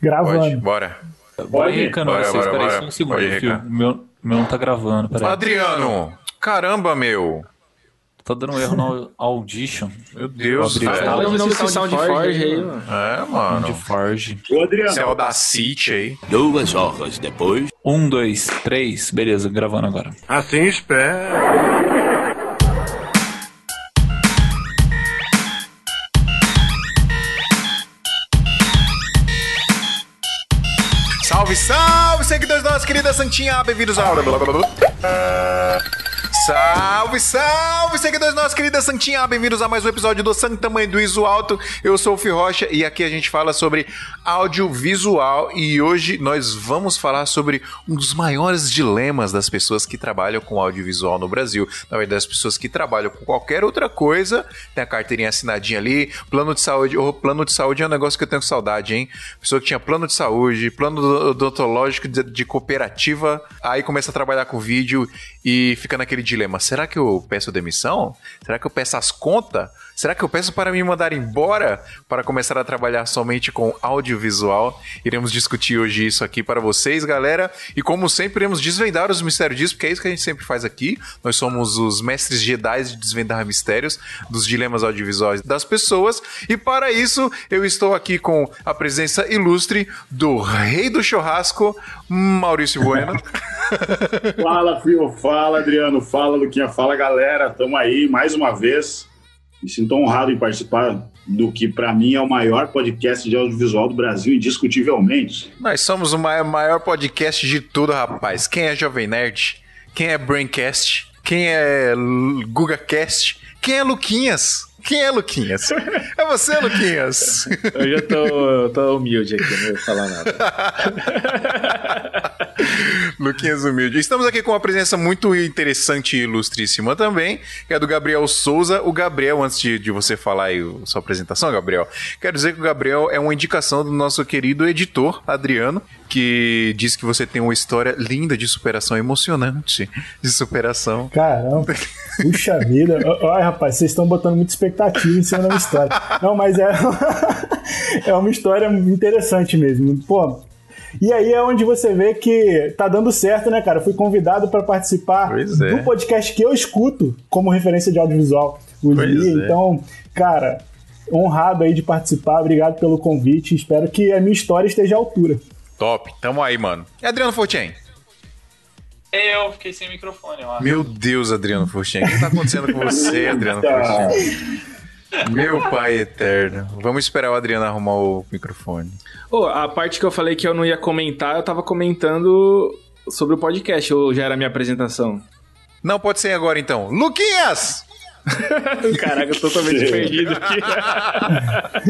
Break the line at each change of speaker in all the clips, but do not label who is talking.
Gravando.
Pode, bora.
Pode, Rica, não,
bora,
vocês,
bora,
peraí
bora.
só um segundo,
Pode,
filho.
Rica.
O meu, o meu não tá gravando, peraí.
Adriano! Caramba, meu!
Tá dando um erro no Audition.
Meu Deus, velho.
Fala de novo esse
Sound
SoundForge
Forge
aí, mano.
É, mano.
De Forge.
Ô, Adriano,
é o da City aí.
Duas horas depois.
Um, dois, três. Beleza, gravando agora.
assim espera.
Salve, salve, seguidores da nossa querida Santinha, bem-vindos ao... Salve, salve, seguidores nossa querida Santinha, bem-vindos a mais um episódio do Santa Mãe do Iso Alto. Eu sou o Fih Rocha e aqui a gente fala sobre audiovisual e hoje nós vamos falar sobre um dos maiores dilemas das pessoas que trabalham com audiovisual no Brasil. Na verdade, das pessoas que trabalham com qualquer outra coisa, tem a carteirinha assinadinha ali, plano de saúde. Oh, plano de saúde é um negócio que eu tenho saudade, hein? Pessoa que tinha plano de saúde, plano odontológico de, de cooperativa, aí começa a trabalhar com vídeo e fica naquele dilema: será que eu peço demissão? Será que eu peço as contas? Será que eu peço para me mandar embora para começar a trabalhar somente com audiovisual? Iremos discutir hoje isso aqui para vocês, galera. E como sempre, iremos desvendar os mistérios disso, porque é isso que a gente sempre faz aqui. Nós somos os mestres Jedi de desvendar mistérios dos dilemas audiovisuais das pessoas. E para isso, eu estou aqui com a presença ilustre do rei do churrasco, Maurício Bueno.
Fala, Fio, fala, Adriano, fala, Luquinha, fala, galera. Tamo aí mais uma vez. Me sinto honrado em participar do que, para mim, é o maior podcast de audiovisual do Brasil, indiscutivelmente.
Nós somos o maior, podcast de tudo, rapaz. Quem é Jovem Nerd? Quem é Braincast? Quem é GugaCast? Quem é Luquinhas? Quem é Luquinhas? É você, Luquinhas.
Eu já tô, tô humilde aqui, não vou falar nada.
Luquinhas Humilde. Estamos aqui com uma presença muito interessante e ilustríssima também, que é do Gabriel Souza. O Gabriel, antes de, de você falar aí a sua apresentação, Gabriel, quero dizer que o Gabriel é uma indicação do nosso querido editor, Adriano, que diz que você tem uma história linda de superação, emocionante de superação.
Caramba, puxa vida. Olha, rapaz, vocês estão botando muita expectativa em cima da minha história. Não, mas é, é uma história interessante mesmo. Pô, e aí é onde você vê que tá dando certo, né, cara? Eu fui convidado para participar
é.
do podcast que eu escuto como referência de audiovisual. O
Pois
Lia.
é.
Então, cara, honrado aí de participar. Obrigado pelo convite. Espero que a minha história esteja à altura.
Top, tamo aí, mano. E Adriano Fortin?
Eu fiquei sem microfone, eu acho.
Meu Deus, Adriano Fortin. O que tá acontecendo com você, Adriano Fortin? Meu pai eterno. Vamos esperar o Adriano arrumar o microfone.
Ô, a parte que eu falei que eu não ia comentar, eu tava comentando sobre o podcast, ou já era a minha apresentação?
Não, pode ser agora então. Luquinhas!
Caraca, eu tô totalmente perdido aqui.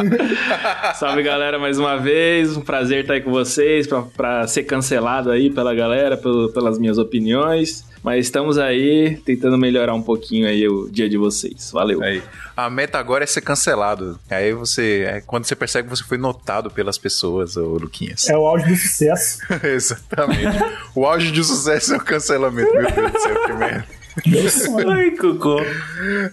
Salve galera, mais uma vez. Um prazer estar aí com vocês, pra, pra ser cancelado aí pela galera, pelo- pelas minhas opiniões. Mas estamos aí tentando melhorar um pouquinho aí o dia de vocês. Valeu.
Aí. A meta agora é ser cancelado. Aí você. é quando você percebe que você foi notado pelas pessoas, ô Luquinhas.
É o auge do sucesso.
Exatamente. o auge de sucesso é o cancelamento. Meu Deus do céu, que merda.
Ai, cocô.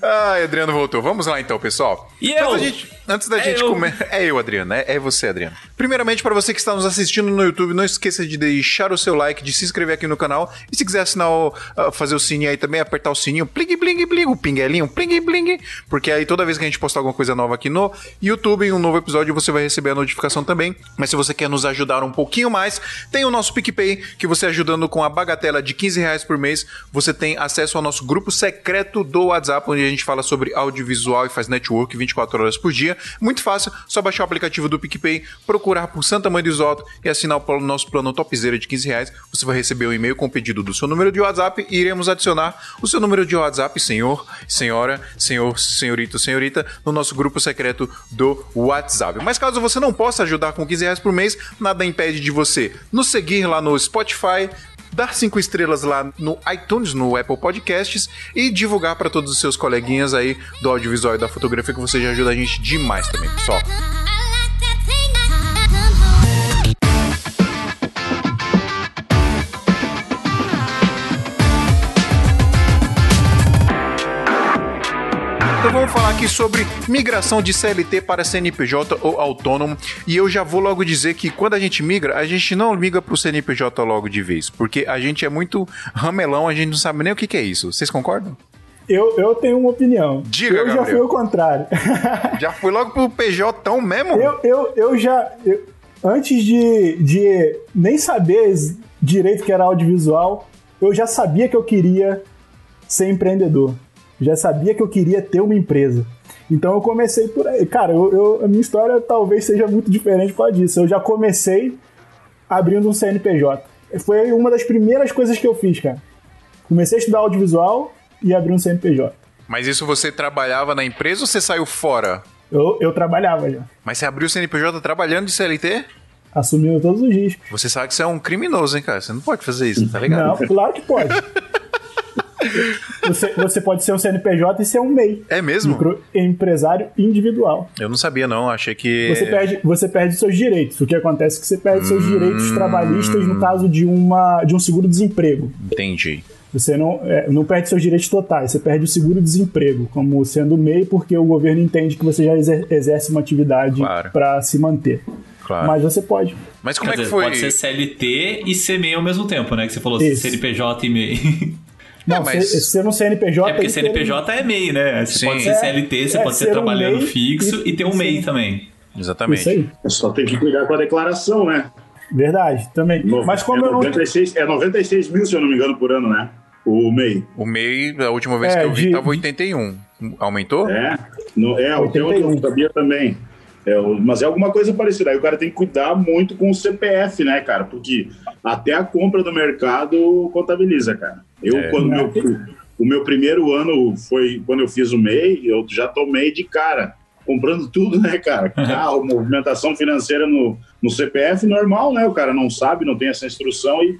Ai, Adriano voltou. Vamos lá então, pessoal.
E
Antes
eu?
da gente, antes da
É
gente
eu.
começar. É eu, Adriano. É, é você, Adriano. Primeiramente, para você que está nos assistindo no YouTube, não esqueça de deixar o seu like, de se inscrever aqui no canal. E se quiser assinar o, ah, fazer o sininho aí também, apertar o sininho, pling, pling, pling, o pinguelinho, pling, pling. Porque aí toda vez que a gente postar alguma coisa nova aqui no YouTube, em um novo episódio, você vai receber a notificação também. Mas se você quer nos ajudar um pouquinho mais, tem o nosso PicPay, que você ajudando com a bagatela de 15 reais por mês, você tem acesso ao nosso grupo secreto do WhatsApp, onde a gente fala sobre audiovisual e faz network 24 horas por dia. Muito fácil, só baixar o aplicativo do PicPay, procurar por Santa Mãe do Isoto e assinar o nosso plano topzera de 15 reais. Você vai receber um e-mail com o pedido do seu número de WhatsApp e iremos adicionar o seu número de WhatsApp, senhor, senhora, senhor, senhorito, senhorita, no nosso grupo secreto do WhatsApp. Mas caso você não possa ajudar com 15 reais por mês, nada impede de você nos seguir lá no Spotify, dar cinco estrelas lá no iTunes, no Apple Podcasts e divulgar para todos os seus coleguinhas aí do audiovisual e da fotografia que você já ajuda a gente demais também, pessoal. Vamos falar aqui sobre migração de CLT para CNPJ ou autônomo. E eu já vou logo dizer que quando a gente migra, a gente não migra pro CNPJ logo de vez, porque a gente é muito ramelão, a gente não sabe nem o que, que é isso. Vocês concordam?
Eu, eu tenho uma opinião.
Diga,
eu já
Gabriel.
fui o contrário.
Já fui logo pro PJ tão mesmo?
eu, eu, eu já. eu- antes de, de nem saber direito que era audiovisual, eu já sabia que eu queria ser empreendedor. Já sabia que eu queria ter uma empresa. Então eu comecei por aí. Cara, eu, eu- a minha história talvez seja muito diferente por causa disso. Eu já comecei abrindo um CNPJ. Foi uma das primeiras coisas que eu fiz, cara. Comecei a estudar audiovisual e abri um CNPJ.
Mas isso você trabalhava na empresa ou você saiu fora?
Eu, eu trabalhava já,
Mas você abriu o CNPJ trabalhando de CLT?
assumindo todos os riscos.
Você sabe que você é um criminoso, hein, cara? Você não pode fazer isso, tá ligado?
Não, claro que pode. Você, você pode ser um CNPJ e ser um MEI.
É mesmo?
Microempresário individual.
Eu não sabia, não. Achei que.
Você perde, você perde seus direitos. O que acontece é que você perde seus
Hum.
direitos trabalhistas no caso de, uma, de um seguro-desemprego.
Entendi.
Você não, é, não perde seus direitos totais, você perde o seguro-desemprego, como sendo MEI, porque o governo entende que você já exer- exerce uma atividade
Claro.
para se manter.
Claro.
Mas você pode.
Mas como
Quer
é que
dizer,
foi?
pode ser CLT e ser MEI ao mesmo tempo, né? Que você falou
Isso.
CNPJ e MEI.
Não,
mas-
ser, ser um CNPJ.
É porque CNPJ é MEI, né? Você
Sim.
pode ser
É,
CLT, você
é,
pode ser
ser um
trabalhando
MEI
fixo
e-
e ter um MEI também.
Exatamente.
Isso aí.
Só tem que cuidar com a declaração, né?
Verdade, também. Mas como
é
eu não.
96, é 96 mil, se eu não me engano, por ano, né? O MEI.
O MEI, a última vez
É,
que eu vi,
de-
tava 81. Aumentou?
É, no, é o teu
81.
eu sabia também. É, mas é alguma coisa parecida. Aí o cara tem que cuidar muito com o CPF, né, cara? Porque até a compra do mercado contabiliza, cara. Eu,
É.
quando meu, o meu primeiro ano foi quando eu fiz o MEI, eu já tomei de cara. Comprando tudo, né, cara? Carro, movimentação financeira no, no CPF, normal, né? O cara não sabe, não tem essa instrução e.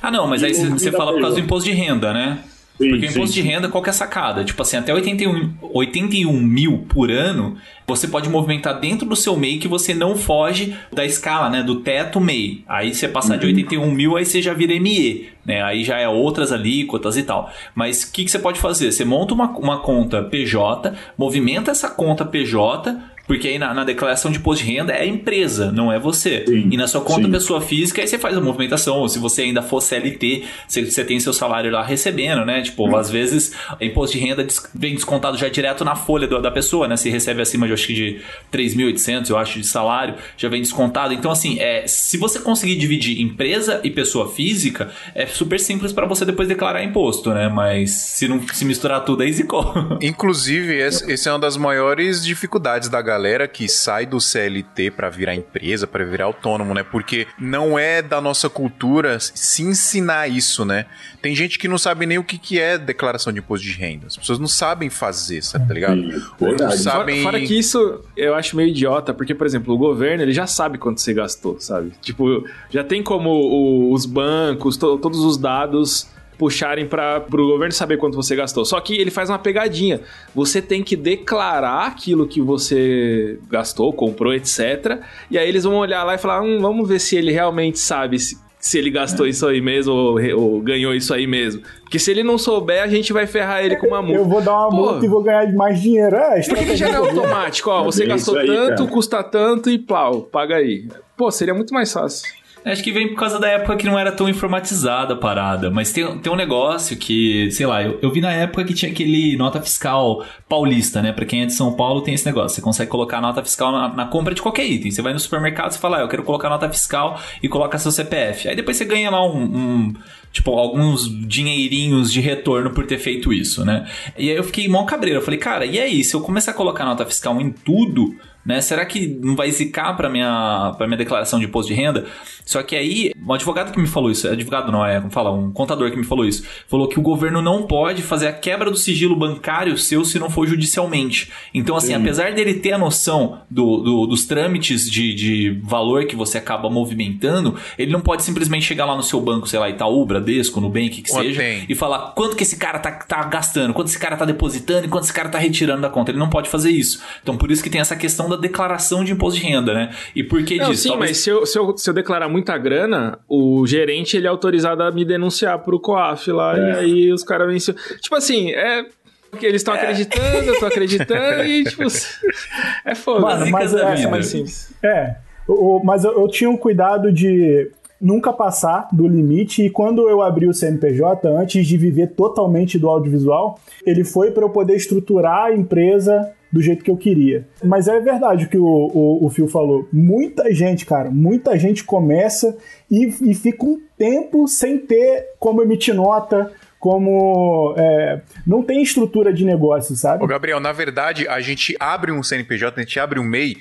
Ah, não, mas aí você fala por causa do imposto de renda, né?
Sim,
Porque o
sim,
imposto de
sim.
renda, qual que é a sacada? Tipo assim, até 81, 81 mil por ano, você pode movimentar dentro do seu MEI que você não foge da escala, né? Do teto MEI. Aí você passar
Uhum.
de 81 mil, aí você já vira ME, né? Aí já é outras alíquotas e tal. Mas o que, que você pode fazer? Você monta uma, uma conta PJ, movimenta essa conta PJ, porque aí na, na declaração de imposto de renda é a empresa, não é você.
Sim,
E na sua conta
sim.
pessoa física, aí você faz a movimentação. Ou se você ainda for CLT, você, você tem seu salário lá recebendo, né? Tipo,
Hum.
às vezes, imposto de renda vem descontado já direto na folha do- da pessoa, né? Se recebe acima de, acho que de 3.800, eu acho, de salário, já vem descontado. Então, assim, é, se você conseguir dividir empresa e pessoa física, é super simples para você depois declarar imposto, né? Mas se não se misturar tudo, aí zicou.
Inclusive, esse é uma das maiores dificuldades da galera que sai do CLT pra virar empresa, pra virar autônomo, né? Porque não é da nossa cultura se ensinar isso, né? Tem gente que não sabe nem o que, que é declaração de imposto de renda. As pessoas não sabem fazer, sabe, tá ligado? Ou não
verdade.
Fora,
sabem.
fora que isso eu acho meio idiota, porque, por exemplo, o governo ele já sabe quanto você gastou, sabe? Tipo, já tem como o- os bancos, to- todos os dados puxarem para o governo saber quanto você gastou. Só que ele faz uma pegadinha. Você tem que declarar aquilo que você gastou, comprou, etc. E aí eles vão olhar lá e falar: hum, vamos ver se ele realmente sabe se, se ele gastou isso aí mesmo ou, ou ganhou isso aí mesmo. Porque se ele não souber, a gente vai ferrar ele com uma multa.
Eu vou dar uma
Pô.
multa e vou ganhar mais dinheiro. É,
Por que, que já não é automático? Ó, você
É
gastou
aí,
tanto,
cara.
custa tanto e plau, paga aí. Pô, seria muito mais fácil.
Acho que vem por causa da época que não era tão informatizada a parada. Mas tem, tem um negócio que, sei lá, eu, eu vi na época que tinha aquele nota fiscal paulista, né? Pra quem é de São Paulo tem esse negócio. Você consegue colocar nota fiscal na, na compra de qualquer item. Você vai no supermercado e fala, ah, eu quero colocar nota fiscal e coloca seu CPF. Aí depois você ganha lá um. um, Tipo, alguns dinheirinhos de retorno por ter feito isso, né? E aí eu fiquei mó cabreiro. Eu falei, cara, e aí? Se eu começar a colocar nota fiscal em tudo, né? Será que não vai zicar para minha para minha declaração de imposto de renda? Só que aí, um advogado que me falou isso, advogado não é, como fala, um contador que me falou isso, falou que o governo não pode fazer a quebra do sigilo bancário seu se não for judicialmente. Então, assim, apesar dele ter a noção do, do- dos trâmites de, de valor que você acaba movimentando, ele não pode simplesmente chegar lá no seu banco, sei lá, Itaú, Bradesco, Nubank, que seja, e falar quanto que esse cara tá, tá gastando, quanto esse cara tá depositando e quanto esse cara tá retirando da conta. Ele não pode fazer isso. Então, por isso que tem essa questão da declaração de imposto de renda, né? E por que
Não,
disso?
sim,
Talvez-
mas se eu, se, eu, se eu declarar muita grana, o gerente ele é autorizado a me denunciar pro COAF lá,
É.
e aí os caras vencem. Tipo assim, é. Porque eles estão acreditando, eu tô acreditando e, tipo, é Zicas
mas
da
é,
vida.
mas-
simples.
É, o- o- mas eu, eu tinha um cuidado de nunca passar do limite e quando eu abri o CNPJ, antes de viver totalmente do audiovisual, ele foi para eu poder estruturar a empresa do jeito que eu queria. Mas é verdade o que o, o, o Phil falou. Muita gente, cara, muita gente começa e, e fica um tempo sem ter como emitir nota, como... é, não tem estrutura de negócio, sabe?
Ô, Gabriel, na verdade, a gente abre um CNPJ, a gente abre um MEI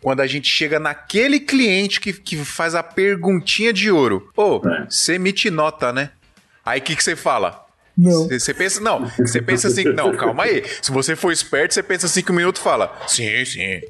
quando a gente chega naquele cliente que, que faz a perguntinha de ouro. Ô,
É.
você emite nota, né? Aí o que que você fala?
Não.
Você pensa, não, você pensa assim, não, calma aí. Se você for esperto, você pensa cinco minutos e fala, sim, sim,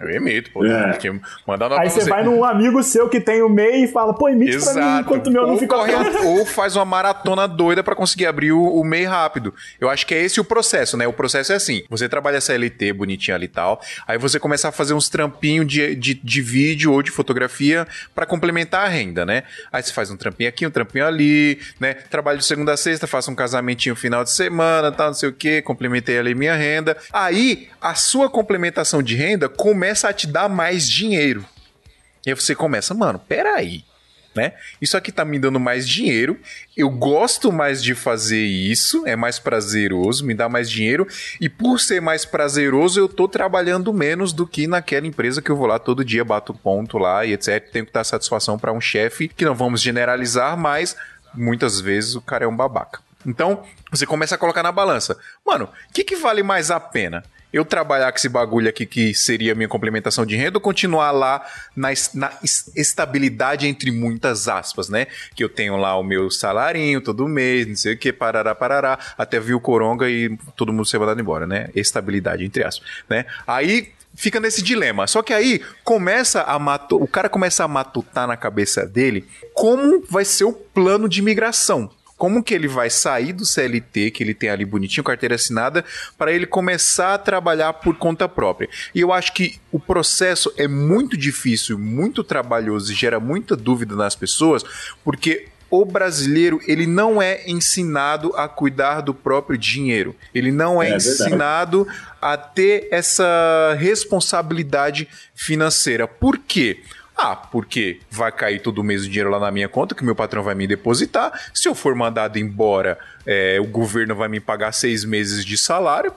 eu emito, pô,
É.
que mandar
Aí você vai num amigo seu que tem o MEI e fala, pô, emite pra mim
Exato.
enquanto o meu não
ou,
fica
corre a- ou faz uma maratona doida pra conseguir abrir o, o MEI rápido. Eu acho que é esse o processo, né? O processo é assim: você trabalha CLT bonitinho ali e tal, aí você começa a fazer uns trampinhos de, de, de vídeo ou de fotografia pra complementar a renda, né? Aí você faz um trampinho aqui, um trampinho ali, né? Trabalho de segunda a sexta, faço um casamentinho final de semana, tal, não sei o quê, complementei ali minha renda. Aí a sua complementação de renda começa a te dar mais dinheiro. E aí você começa, mano, peraí, né? Isso aqui tá me dando mais dinheiro, eu gosto mais de fazer isso, é mais prazeroso, me dá mais dinheiro, e por ser mais prazeroso, eu tô trabalhando menos do que naquela empresa que eu vou lá todo dia, bato ponto lá e etc. Tenho que dar satisfação para um chefe, que não vamos generalizar, mas muitas vezes o cara é um babaca. Então, você começa a colocar na balança. Mano, o que, que vale mais a pena? Eu trabalhar com esse bagulho aqui que seria minha complementação de renda ou continuar lá na, na es- estabilidade entre muitas aspas, né? Que eu tenho lá o meu salarinho todo mês, não sei o que, parará, parará, até vir o coronga e todo mundo ser mandado embora, né? Estabilidade entre aspas, né? Aí fica nesse dilema. Só que aí começa a matu... o cara começa a matutar na cabeça dele como vai ser o plano de migração. Como que ele vai sair do CLT, que ele tem ali bonitinho, carteira assinada, para ele começar a trabalhar por conta própria. E eu acho que o processo é muito difícil, muito trabalhoso e gera muita dúvida nas pessoas, porque o brasileiro ele não é ensinado a cuidar do próprio dinheiro. Ele não é,
É verdade.
ensinado a ter essa responsabilidade financeira. Por quê? Ah, porque vai cair todo mês o dinheiro lá na minha conta, que meu patrão vai me depositar. Se eu for mandado embora, é, o governo vai me pagar seis meses de salário.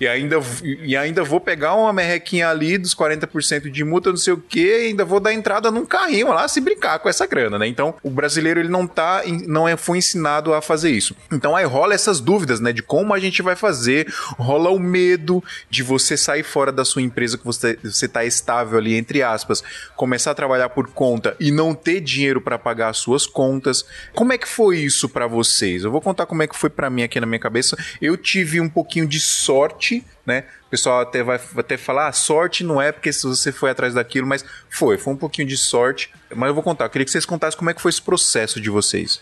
E ainda, e ainda vou pegar uma merrequinha ali dos 40% de multa, não sei o quê, e ainda vou dar entrada num carrinho lá se brincar com essa grana, né? Então, o brasileiro ele não tá, não é, foi ensinado a fazer isso. Então aí rola essas dúvidas, né, de como a gente vai fazer, rola o medo de você sair fora da sua empresa que você, você tá estável ali, entre aspas, começar a trabalhar por conta e não ter dinheiro para pagar as suas contas. Como é que foi isso para vocês? Eu vou contar como é que foi para mim aqui na minha cabeça. Eu tive um pouquinho de sorte, né? O pessoal até vai até falar, ah, sorte não é porque se você foi atrás daquilo, mas foi, foi um pouquinho de sorte. Mas eu vou contar, eu queria que vocês contassem como é que foi esse processo de vocês.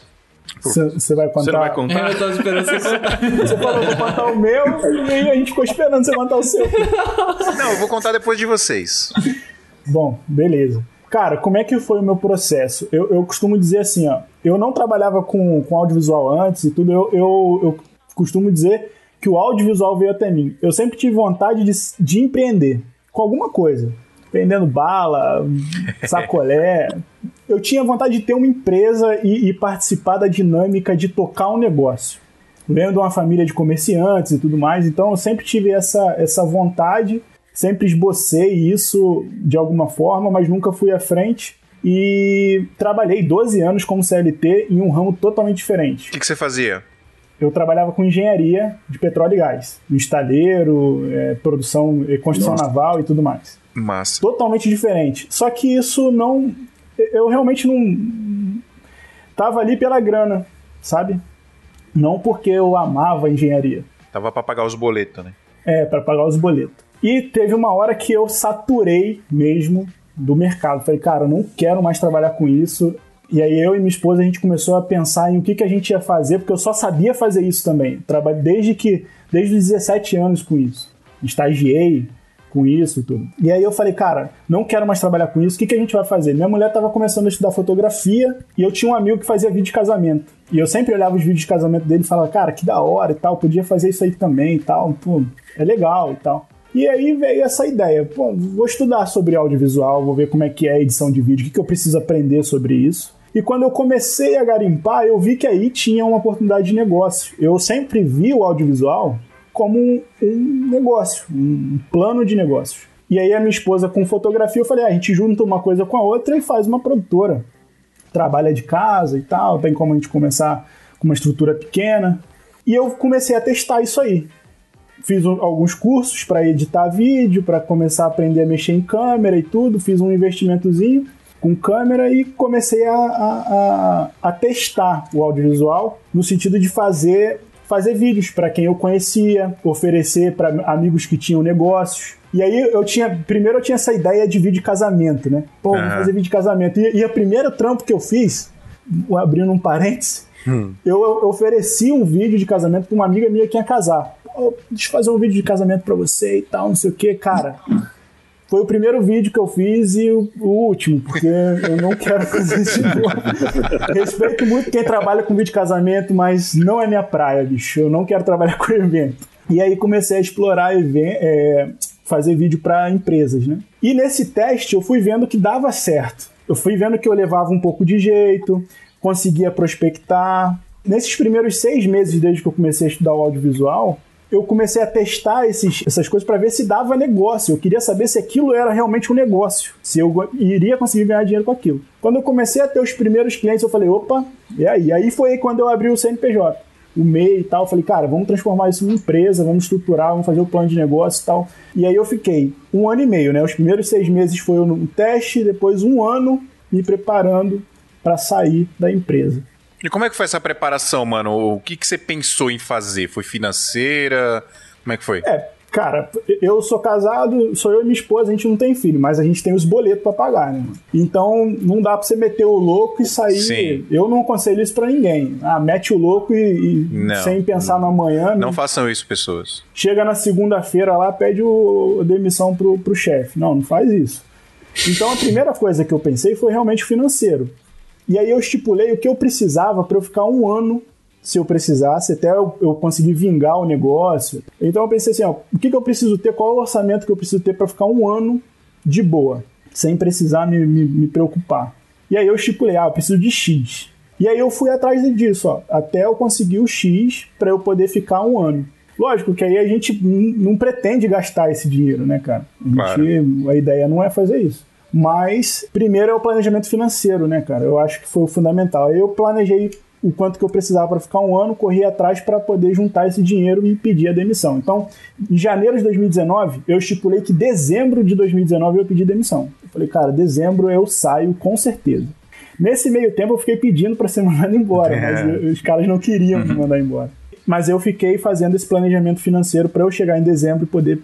Você vai contar.
Você não vai contar?
Eu tava esperando você contar.
Você falou, vou contar o meu, e aí a gente ficou esperando você contar o seu.
Não, eu vou contar depois de vocês.
Bom, beleza. Cara, como é que foi o meu processo? Eu, eu costumo dizer assim, ó. Eu não trabalhava com, com audiovisual antes e tudo. Eu, eu, eu costumo dizer que o audiovisual veio até mim. Eu sempre tive vontade de, de empreender com alguma coisa. Vendendo bala, sacolé. Eu tinha vontade de ter uma empresa e, e participar da dinâmica de tocar um negócio. Venho de uma família de comerciantes e tudo mais, então eu sempre tive essa, essa vontade sempre esbocei isso de alguma forma, mas nunca fui à frente. E trabalhei 12 anos como CLT em um ramo totalmente diferente.
O que, que você fazia?
Eu trabalhava com engenharia de petróleo e gás, estaleiro, é, produção, construção
Nossa.
naval e tudo mais.
Massa.
Totalmente diferente. Só que isso não. Eu realmente não. Tava ali pela grana, sabe? Não porque eu amava a engenharia.
Tava pra pagar os boletos, né?
É, para pagar os boletos. E teve uma hora que eu saturei mesmo do mercado. Falei, cara, eu não quero mais trabalhar com isso. E aí eu e minha esposa a gente começou a pensar em o que, que a gente ia fazer, porque eu só sabia fazer isso também. Trabalhei desde que desde os 17 anos com isso. Estagiei com isso e tudo. E aí eu falei, cara, não quero mais trabalhar com isso, o que, que a gente vai fazer? Minha mulher tava começando a estudar fotografia e eu tinha um amigo que fazia vídeo de casamento. E eu sempre olhava os vídeos de casamento dele e falava, cara, que da hora e tal, podia fazer isso aí também e tal, pô, é legal e tal. E aí veio essa ideia, pô, vou estudar sobre audiovisual, vou ver como é que é a edição de vídeo, o que, que eu preciso aprender sobre isso. E quando eu comecei a garimpar, eu vi que aí tinha uma oportunidade de negócio. Eu sempre vi o audiovisual como um, negócio, um plano de negócios. E aí a minha esposa com fotografia, eu falei, ah, a gente junta uma coisa com a outra e faz uma produtora. Trabalha de casa e tal, tem como a gente começar com uma estrutura pequena. E eu comecei a testar isso aí fiz um, alguns cursos para editar vídeo, para começar a aprender a mexer em câmera e tudo. Fiz um investimentozinho com câmera e comecei a, a, a, a testar o audiovisual no sentido de fazer fazer vídeos para quem eu conhecia, oferecer para amigos que tinham negócios. E aí eu tinha, primeiro eu tinha essa ideia de vídeo de casamento, né? Pô, vou fazer vídeo de casamento. E, e o primeiro trampo que eu fiz, abrindo um parênteses, hum. eu, eu ofereci um vídeo de casamento para uma amiga minha que ia casar deixa eu fazer um vídeo de casamento para você e tal, não sei o que, cara. Foi o primeiro vídeo que eu fiz e o, o último, porque eu não quero fazer isso de novo. Respeito muito quem trabalha com vídeo de casamento, mas não é minha praia, bicho. Eu não quero trabalhar com evento. E aí comecei a explorar event, é, fazer vídeo para empresas, né? E nesse teste eu fui vendo que dava certo. Eu fui vendo que eu levava um pouco de jeito, conseguia prospectar. Nesses primeiros seis meses desde que eu comecei a estudar o audiovisual, eu comecei a testar esses, essas coisas para ver se dava negócio. Eu queria saber se aquilo era realmente um negócio, se eu iria conseguir ganhar dinheiro com aquilo. Quando eu comecei a ter os primeiros clientes, eu falei, opa, e aí? Aí foi quando eu abri o CNPJ, o MEI e tal. Falei, cara, vamos transformar isso em empresa, vamos estruturar, vamos fazer o plano de negócio e tal. E aí eu fiquei um ano e meio, né? Os primeiros seis meses foi um teste, depois um ano me preparando para sair da empresa.
E como é que foi essa preparação, mano? O que, que você pensou em fazer? Foi financeira? Como é que foi?
É, cara, eu sou casado, sou eu e minha esposa, a gente não tem filho, mas a gente tem os boletos para pagar, né? Então não dá pra você meter o louco e sair. Sim. Eu não aconselho isso para ninguém. Ah, mete o louco e, e sem pensar no amanhã.
Não façam isso, pessoas.
Chega na segunda-feira lá, pede o, a demissão pro, pro chefe. Não, não faz isso. Então a primeira coisa que eu pensei foi realmente financeiro. E aí eu estipulei o que eu precisava para eu ficar um ano, se eu precisasse, até eu, eu conseguir vingar o negócio. Então eu pensei assim, ó, o que, que eu preciso ter, qual é o orçamento que eu preciso ter para ficar um ano de boa, sem precisar me, me, me preocupar. E aí eu estipulei, ah, eu preciso de X. E aí eu fui atrás disso, ó, até eu conseguir o X para eu poder ficar um ano. Lógico que aí a gente não pretende gastar esse dinheiro, né, cara? A, gente, claro. a ideia não é fazer isso. Mas primeiro é o planejamento financeiro, né, cara? Eu acho que foi o fundamental. Eu planejei o quanto que eu precisava para ficar um ano, corri atrás para poder juntar esse dinheiro e pedir a demissão. Então, em janeiro de 2019, eu estipulei que dezembro de 2019 eu pedi demissão. Eu falei, cara, dezembro eu saio com certeza. Nesse meio tempo eu fiquei pedindo para ser mandado embora, é. mas os caras não queriam me mandar embora. Mas eu fiquei fazendo esse planejamento financeiro para eu chegar em dezembro e poder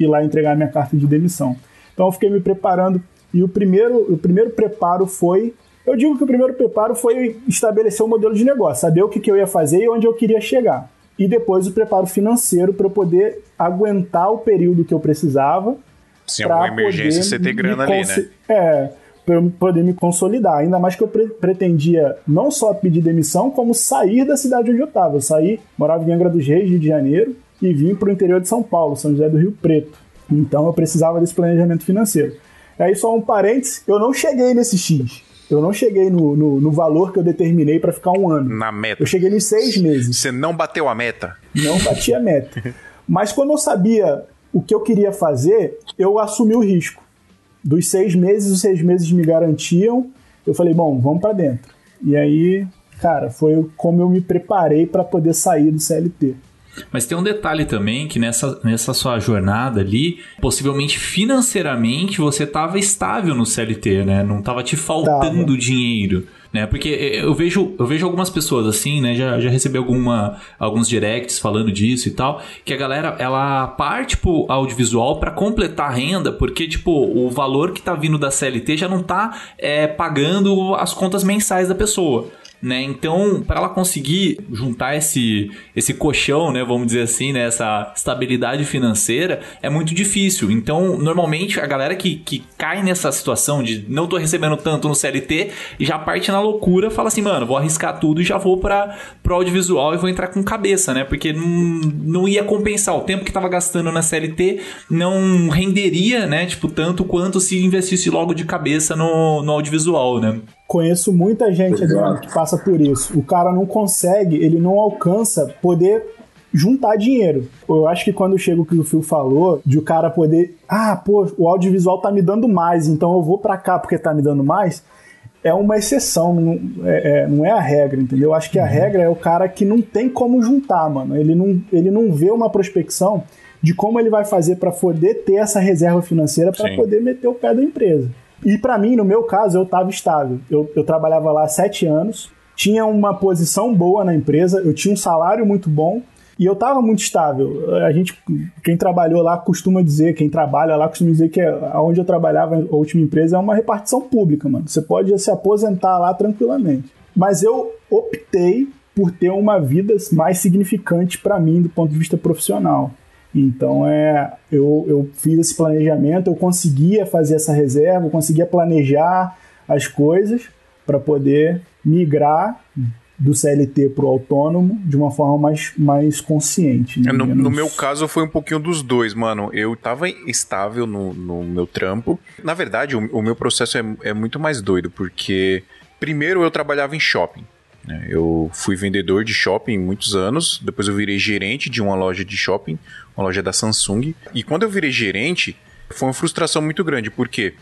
ir lá entregar minha carta de demissão. Então eu fiquei me preparando e o primeiro, o primeiro preparo foi. Eu digo que o primeiro preparo foi estabelecer o um modelo de negócio, saber o que, que eu ia fazer e onde eu queria chegar. E depois o preparo financeiro para eu poder aguentar o período que eu precisava.
Se alguma emergência você ter grana ali, né?
É, para eu poder me consolidar. Ainda mais que eu pre pretendia não só pedir demissão, como sair da cidade onde eu estava. Eu saí, morava em Angra dos Reis, Rio de Janeiro, e vim para o interior de São Paulo, São José do Rio Preto. Então eu precisava desse planejamento financeiro. Aí só um parênteses, eu não cheguei nesse X. Eu não cheguei no, no, no valor que eu determinei para ficar um ano.
Na meta.
Eu cheguei nos seis meses.
Você não bateu a meta?
Não bati a meta. Mas quando eu sabia o que eu queria fazer, eu assumi o risco. Dos seis meses, os seis meses me garantiam. Eu falei, bom, vamos para dentro. E aí, cara, foi como eu me preparei para poder sair do CLT.
Mas tem um detalhe também que nessa, nessa sua jornada ali, possivelmente financeiramente você estava estável no CLT, né? Não estava te faltando tava. dinheiro. Né? Porque eu vejo, eu vejo algumas pessoas assim, né? Já, já recebi alguma, alguns directs falando disso e tal, que a galera ela parte pro audiovisual para completar a renda, porque tipo, o valor que tá vindo da CLT já não tá é, pagando as contas mensais da pessoa. Né? Então, para ela conseguir juntar esse, esse colchão, né, vamos dizer assim, né, essa estabilidade financeira, é muito difícil. Então, normalmente, a galera que, que cai nessa situação de não tô recebendo tanto no CLT, já parte na loucura, fala assim, mano, vou arriscar tudo e já vou para pro audiovisual e vou entrar com cabeça, né? Porque não, não ia compensar. O tempo que tava gastando na CLT não renderia, né? Tipo, tanto quanto se investisse logo de cabeça no, no audiovisual, né?
Conheço muita gente que passa por isso. O cara não consegue, ele não alcança poder juntar dinheiro. Eu acho que quando chega o que o Phil falou, de o cara poder, ah, pô, o audiovisual tá me dando mais, então eu vou para cá porque tá me dando mais, é uma exceção, não é, é, não é a regra, entendeu? Eu acho que a regra é o cara que não tem como juntar, mano. Ele não, ele não vê uma prospecção de como ele vai fazer para poder ter essa reserva financeira para poder meter o pé da empresa. E para mim, no meu caso, eu estava estável. Eu, eu trabalhava lá sete anos, tinha uma posição boa na empresa, eu tinha um salário muito bom e eu estava muito estável. A gente, quem trabalhou lá costuma dizer, quem trabalha lá costuma dizer que aonde eu trabalhava, a última empresa, é uma repartição pública, mano. Você pode se aposentar lá tranquilamente. Mas eu optei por ter uma vida mais significante para mim do ponto de vista profissional. Então é, eu, eu fiz esse planejamento, eu conseguia fazer essa reserva, eu conseguia planejar as coisas para poder migrar do CLT para o autônomo de uma forma mais, mais consciente.
Né? No, no, meu caso foi um pouquinho dos dois, mano. Eu tava estável no, no meu trampo. Na verdade, o, o meu processo é, é muito mais doido, porque primeiro eu trabalhava em shopping. Né? Eu fui vendedor de shopping muitos anos, depois eu virei gerente de uma loja de shopping, uma loja da Samsung. E quando eu virei gerente, foi uma frustração muito grande, porque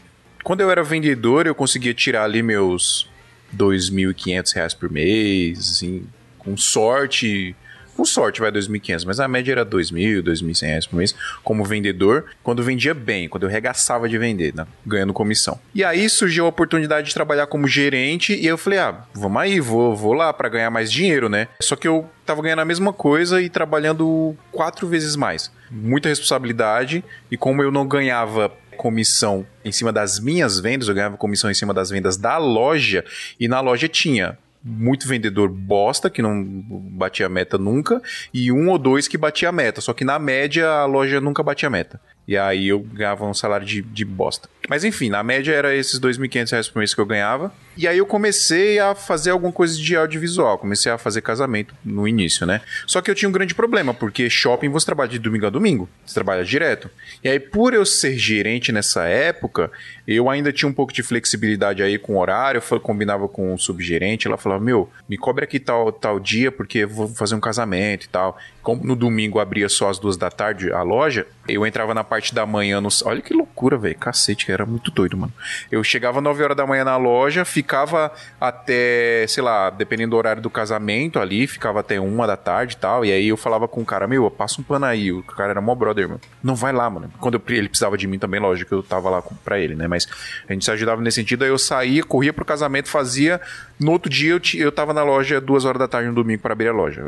quando eu era vendedor, eu conseguia tirar ali meus R$ 2.500 por mês, assim, com sorte, com sorte vai 2.500, mas a média era 2.000, 2.100 reais por mês como vendedor, quando vendia bem, quando eu regaçava de vender, né? ganhando comissão. E aí surgiu a oportunidade de trabalhar como gerente e eu falei, ah, vamos aí, vou, vou lá para ganhar mais dinheiro, né? Só que eu tava ganhando a mesma coisa e trabalhando quatro vezes mais. Muita responsabilidade e como eu não ganhava comissão em cima das minhas vendas, eu ganhava comissão em cima das vendas da loja e na loja tinha muito vendedor bosta, que não batia meta nunca, e um ou dois que batia meta. Só que na média a loja nunca batia meta. E aí eu ganhava um salário de, de bosta. Mas enfim, na média era esses R$ 2.500 por mês que eu ganhava. E aí eu comecei a fazer alguma coisa de audiovisual. Comecei a fazer casamento no início, né? Só que eu tinha um grande problema, porque shopping você trabalha de domingo a domingo. Você trabalha direto. E aí, por eu ser gerente nessa época, eu ainda tinha um pouco de flexibilidade aí com o horário. Eu combinava com o subgerente. Ela falava: Meu, me cobre aqui tal, tal dia, porque eu vou fazer um casamento e tal. Como no domingo abria só às duas da tarde a loja, eu entrava na parte da manhã no. Olha que loucura, velho. Cacete, era muito doido, mano. Eu chegava 9 horas da manhã na loja, ficava até, sei lá, dependendo do horário do casamento ali, ficava até uma da tarde e tal. E aí eu falava com o cara, meu, passa um pano aí. O cara era mó brother, mano. Não vai lá, mano. Quando eu, ele precisava de mim também, lógico, eu tava lá pra ele, né? Mas a gente se ajudava nesse sentido. Aí eu saía, corria pro casamento, fazia. No outro dia eu, eu tava na loja duas horas da tarde no domingo para abrir a loja.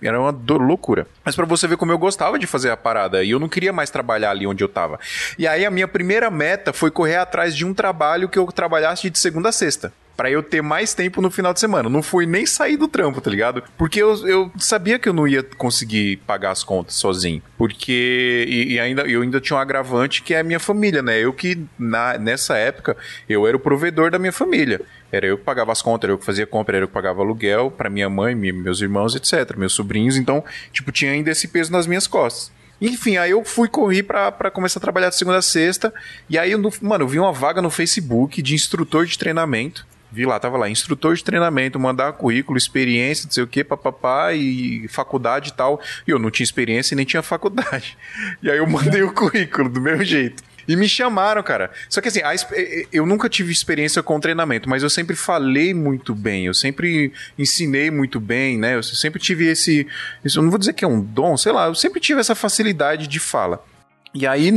Era uma loucura. Mas para você ver como eu gostava de fazer a parada. E eu não queria mais trabalhar ali onde eu tava. E aí a minha primeira meta foi correr atrás de um trabalho que eu trabalhasse de segunda a sexta para eu ter mais tempo no final de semana. Não fui nem sair do trampo, tá ligado? Porque eu, eu sabia que eu não ia conseguir pagar as contas sozinho. Porque. E, e, ainda, eu ainda tinha um agravante que é a minha família, né? Eu que, na, nessa época, eu era o provedor da minha família. Era eu que pagava as contas, era eu que fazia compra, era eu que pagava aluguel para minha mãe, meus irmãos, etc. Meus sobrinhos. Então, tipo, tinha ainda esse peso nas minhas costas. Enfim, aí eu fui correr para começar a trabalhar de segunda a sexta. E aí, eu, mano, eu vi uma vaga no Facebook de instrutor de treinamento. Vi lá, tava lá, instrutor de treinamento, mandar currículo, experiência, não sei o que, papapá, e faculdade e tal. E eu não tinha experiência e nem tinha faculdade. E aí eu mandei o currículo do meu jeito. E me chamaram, cara. Só que assim, a, eu nunca tive experiência com treinamento, mas eu sempre falei muito bem, eu sempre ensinei muito bem, né? Eu sempre tive esse. Eu não vou dizer que é um dom, sei lá, eu sempre tive essa facilidade de fala. E aí,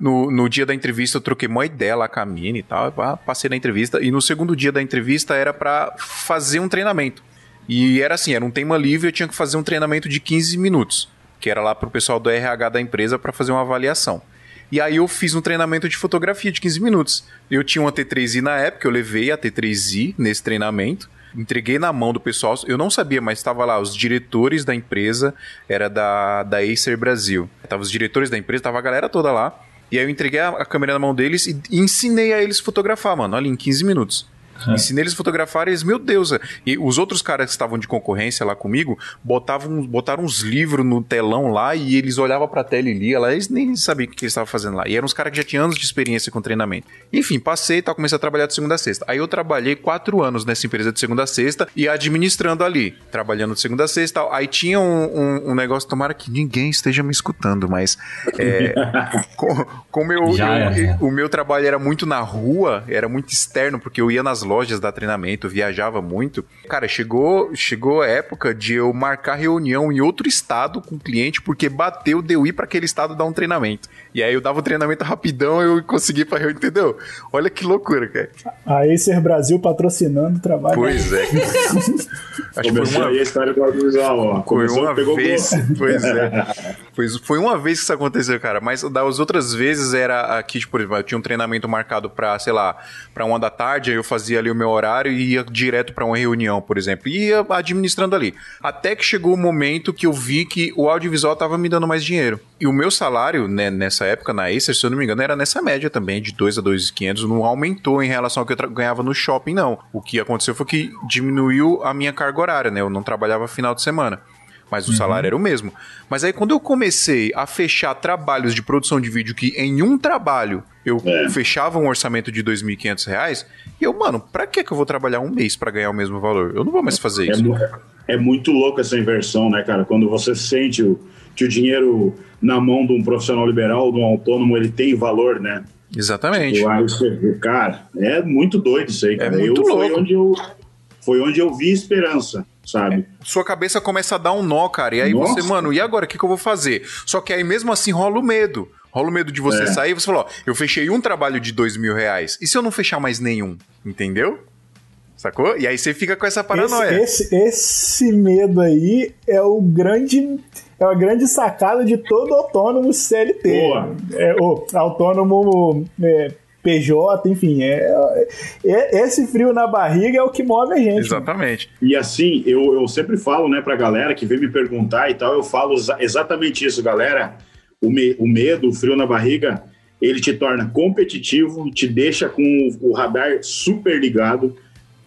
no, no dia da entrevista, eu troquei uma ideia lá com a Mini e tal, passei na entrevista, e no segundo dia da entrevista era para fazer um treinamento. E era assim, era um tema livre, eu tinha que fazer um treinamento de 15 minutos, que era lá pro pessoal do RH da empresa para fazer uma avaliação. E aí eu fiz um treinamento de fotografia de 15 minutos. Eu tinha uma T3i na época, eu levei a T3i nesse treinamento. Entreguei na mão do pessoal. Eu não sabia, mas estava lá os diretores da empresa, era da, da Acer Brasil. Tava os diretores da empresa, tava a galera toda lá. E aí eu entreguei a, a câmera na mão deles e, e ensinei a eles fotografar, mano. Olha, em 15 minutos.
É.
Ensinei eles a fotografar e eles, meu Deus. E os outros caras que estavam de concorrência lá comigo botavam, botaram uns livros no telão lá e eles olhavam pra tela e lia lá. Eles nem sabiam o que eles estavam fazendo lá. E eram uns caras que já tinham anos de experiência com treinamento. Enfim, passei e tal, comecei a trabalhar de segunda a sexta. Aí eu trabalhei quatro anos nessa empresa de segunda a sexta e administrando ali, trabalhando de segunda a sexta e tal. Aí tinha um, um, um negócio, tomara que ninguém esteja me escutando, mas é, co- como eu,
Já
eu- eu- o meu trabalho era muito na rua, era muito externo, porque eu ia nas lojas dar treinamento, viajava muito. Cara, chegou, chegou a época de eu marcar reunião em outro estado com o cliente, porque bateu de eu ir para aquele estado dar um treinamento. E aí eu dava o treinamento rapidão eu consegui para reunião, entendeu? Olha que loucura, cara.
A Acer Brasil patrocinando o trabalho.
Pois é. Acho que foi uma,
aí a história do audiovisual,
foi uma vez. Pois é. Pois foi uma vez que isso aconteceu, cara. Mas das outras vezes era aqui, tipo, por exemplo, eu tinha um treinamento marcado pra, sei lá, pra uma da tarde, aí eu fazia ali o meu horário e ia direto pra uma reunião, por exemplo. E ia administrando ali. Até que chegou o momento que eu vi que o audiovisual tava me dando mais dinheiro. E o meu salário, né, nessa época, na Acer, se eu não me engano, era nessa média também, de 2 a 2.500. Não aumentou em relação ao que eu ganhava no shopping, não. O que aconteceu foi que diminuiu a minha carga horária, né? Eu não trabalhava final de semana mas o salário era o mesmo. Mas aí quando eu comecei a fechar trabalhos de produção de vídeo que em um trabalho eu
É.
fechava um orçamento de 2.500 reais, e eu, mano, pra que que eu vou trabalhar um mês pra ganhar o mesmo valor? Eu não vou mais fazer
É,
isso.
mu- é muito louco essa inversão, né, cara? Quando você sente o- que o dinheiro na mão de um profissional liberal, de um autônomo, ele tem valor, né?
Exatamente.
Que, cara, é muito doido isso aí, cara.
muito
eu, Foi
louco.
onde eu, foi onde eu vi esperança, sabe?
Sua cabeça começa a dar um nó, cara. E aí
Nossa.
você, mano, e agora? O que, que eu vou fazer? Só que aí mesmo assim rola o medo. Rola o medo de você
É.
sair e você falou, ó, eu fechei um trabalho de dois mil reais. E se eu não fechar mais nenhum? Entendeu? Sacou? E aí você fica com essa paranoia.
Esse, esse, esse medo aí é o grande. É a grande sacada de todo autônomo CLT.
Boa.
É, o autônomo é, PJ, enfim. É, é- esse frio na barriga é o que move a gente.
Exatamente.
E assim, eu, eu sempre falo, né, pra galera que vem me perguntar e tal, eu falo exa- exatamente isso, galera. O, me- o medo, o frio na barriga, ele te torna competitivo, te deixa com o, radar super ligado.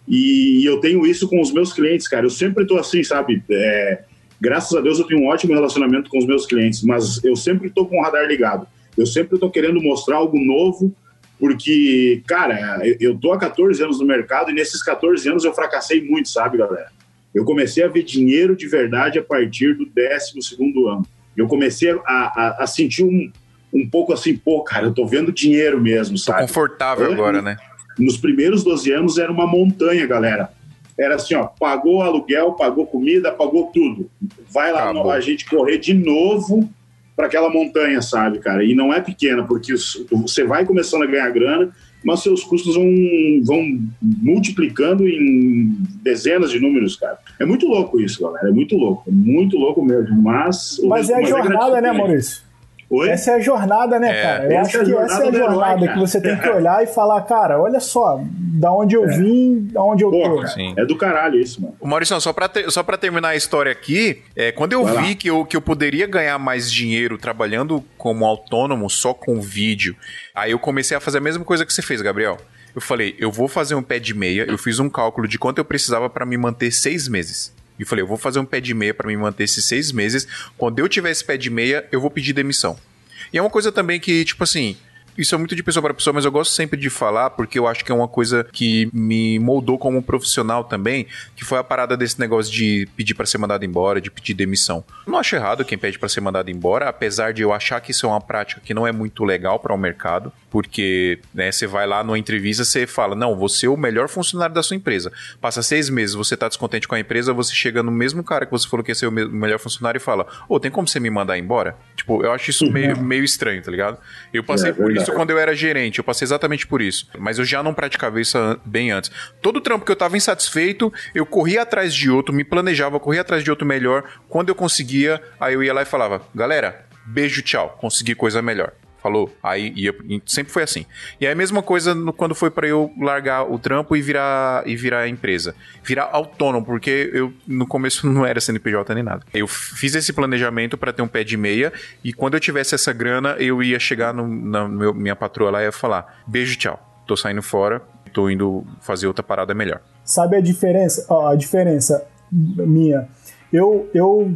E, eu tenho isso com os meus clientes, cara. Eu sempre tô assim, sabe? É, graças a Deus eu tenho um ótimo relacionamento com os meus clientes, mas eu sempre tô com o radar ligado. Eu sempre tô querendo mostrar algo novo, porque, cara, eu, tô há 14 anos no mercado e nesses 14 anos eu fracassei muito, sabe, galera? Eu comecei a ver dinheiro de verdade a partir do 12 ano. Eu comecei a, a, a sentir um, um pouco assim, pô, cara, eu tô vendo dinheiro mesmo, sabe?
Confortável
É.
agora, né?
Nos primeiros 12 anos era uma montanha, galera. Era assim, ó, pagou aluguel, pagou comida, pagou tudo. Vai lá
Acabou.
a gente correr de novo para aquela montanha, sabe, cara? E não é pequena, porque você vai começando a ganhar grana, mas seus custos vão, vão multiplicando em dezenas de números, cara. É muito louco isso, galera. É muito louco. É muito louco mesmo. Mas.
Mas é a
resultado
jornada, né,
gratificante.
Maurício?
Oi?
Essa é a jornada, né,
É.
cara? Eu
Essa
acho
é
que essa é a
jornada do herói,
jornada que você tem que olhar e falar, cara, olha só, da onde eu vim, da onde eu
Pô,
tô.
cara,
Sim.
é do caralho isso, mano.
Maurício, só pra, ter- só pra terminar a história aqui, é, quando eu
Vai lá.
vi que eu, que eu poderia ganhar mais dinheiro trabalhando como autônomo só com vídeo, aí eu comecei a fazer a mesma coisa que você fez, Gabriel. Eu falei, eu vou fazer um pé de meia, eu fiz um cálculo de quanto eu precisava pra me manter seis meses. E falei, eu vou fazer um pé de meia pra me manter esses seis meses. Quando eu tiver esse pé de meia, eu vou pedir demissão. E é uma coisa também que, tipo assim, isso é muito de pessoa para pessoa, mas eu gosto sempre de falar porque eu acho que é uma coisa que me moldou como profissional também, que foi a parada desse negócio de pedir para ser mandado embora, de pedir demissão. Não acho errado quem pede para ser mandado embora, apesar de eu achar que isso é uma prática que não é muito legal para o mercado, porque né, você vai lá numa entrevista, você fala, não, você é o melhor funcionário da sua empresa. Passa seis meses, você tá descontente com a empresa, você chega no mesmo cara que você falou que ia ser o me- o melhor funcionário e fala, ô, tem como você me mandar embora? Tipo, eu acho isso meio, meio estranho, tá ligado? Eu passei
É
por
verdade.
Isso quando eu era gerente, eu passei exatamente por isso. Mas eu já não praticava isso bem antes. Todo trampo que eu tava insatisfeito, eu corria atrás de outro, me planejava, corria atrás de outro melhor. Quando eu conseguia, aí eu ia lá e falava: galera, beijo, tchau, consegui coisa melhor. Falou? Aí ia, sempre foi assim. E aí a mesma coisa no- quando foi pra eu largar o trampo e virar e virar empresa. Virar autônomo, porque eu no começo não era CNPJ nem nada. Eu fiz esse planejamento pra ter um pé de meia e quando eu tivesse essa grana, eu ia chegar no, na meu- minha patroa lá e ia falar: "Beijo, tchau. Tô saindo fora, tô indo fazer outra parada melhor".
Sabe a diferença? Ó, a diferença minha. Eu, eu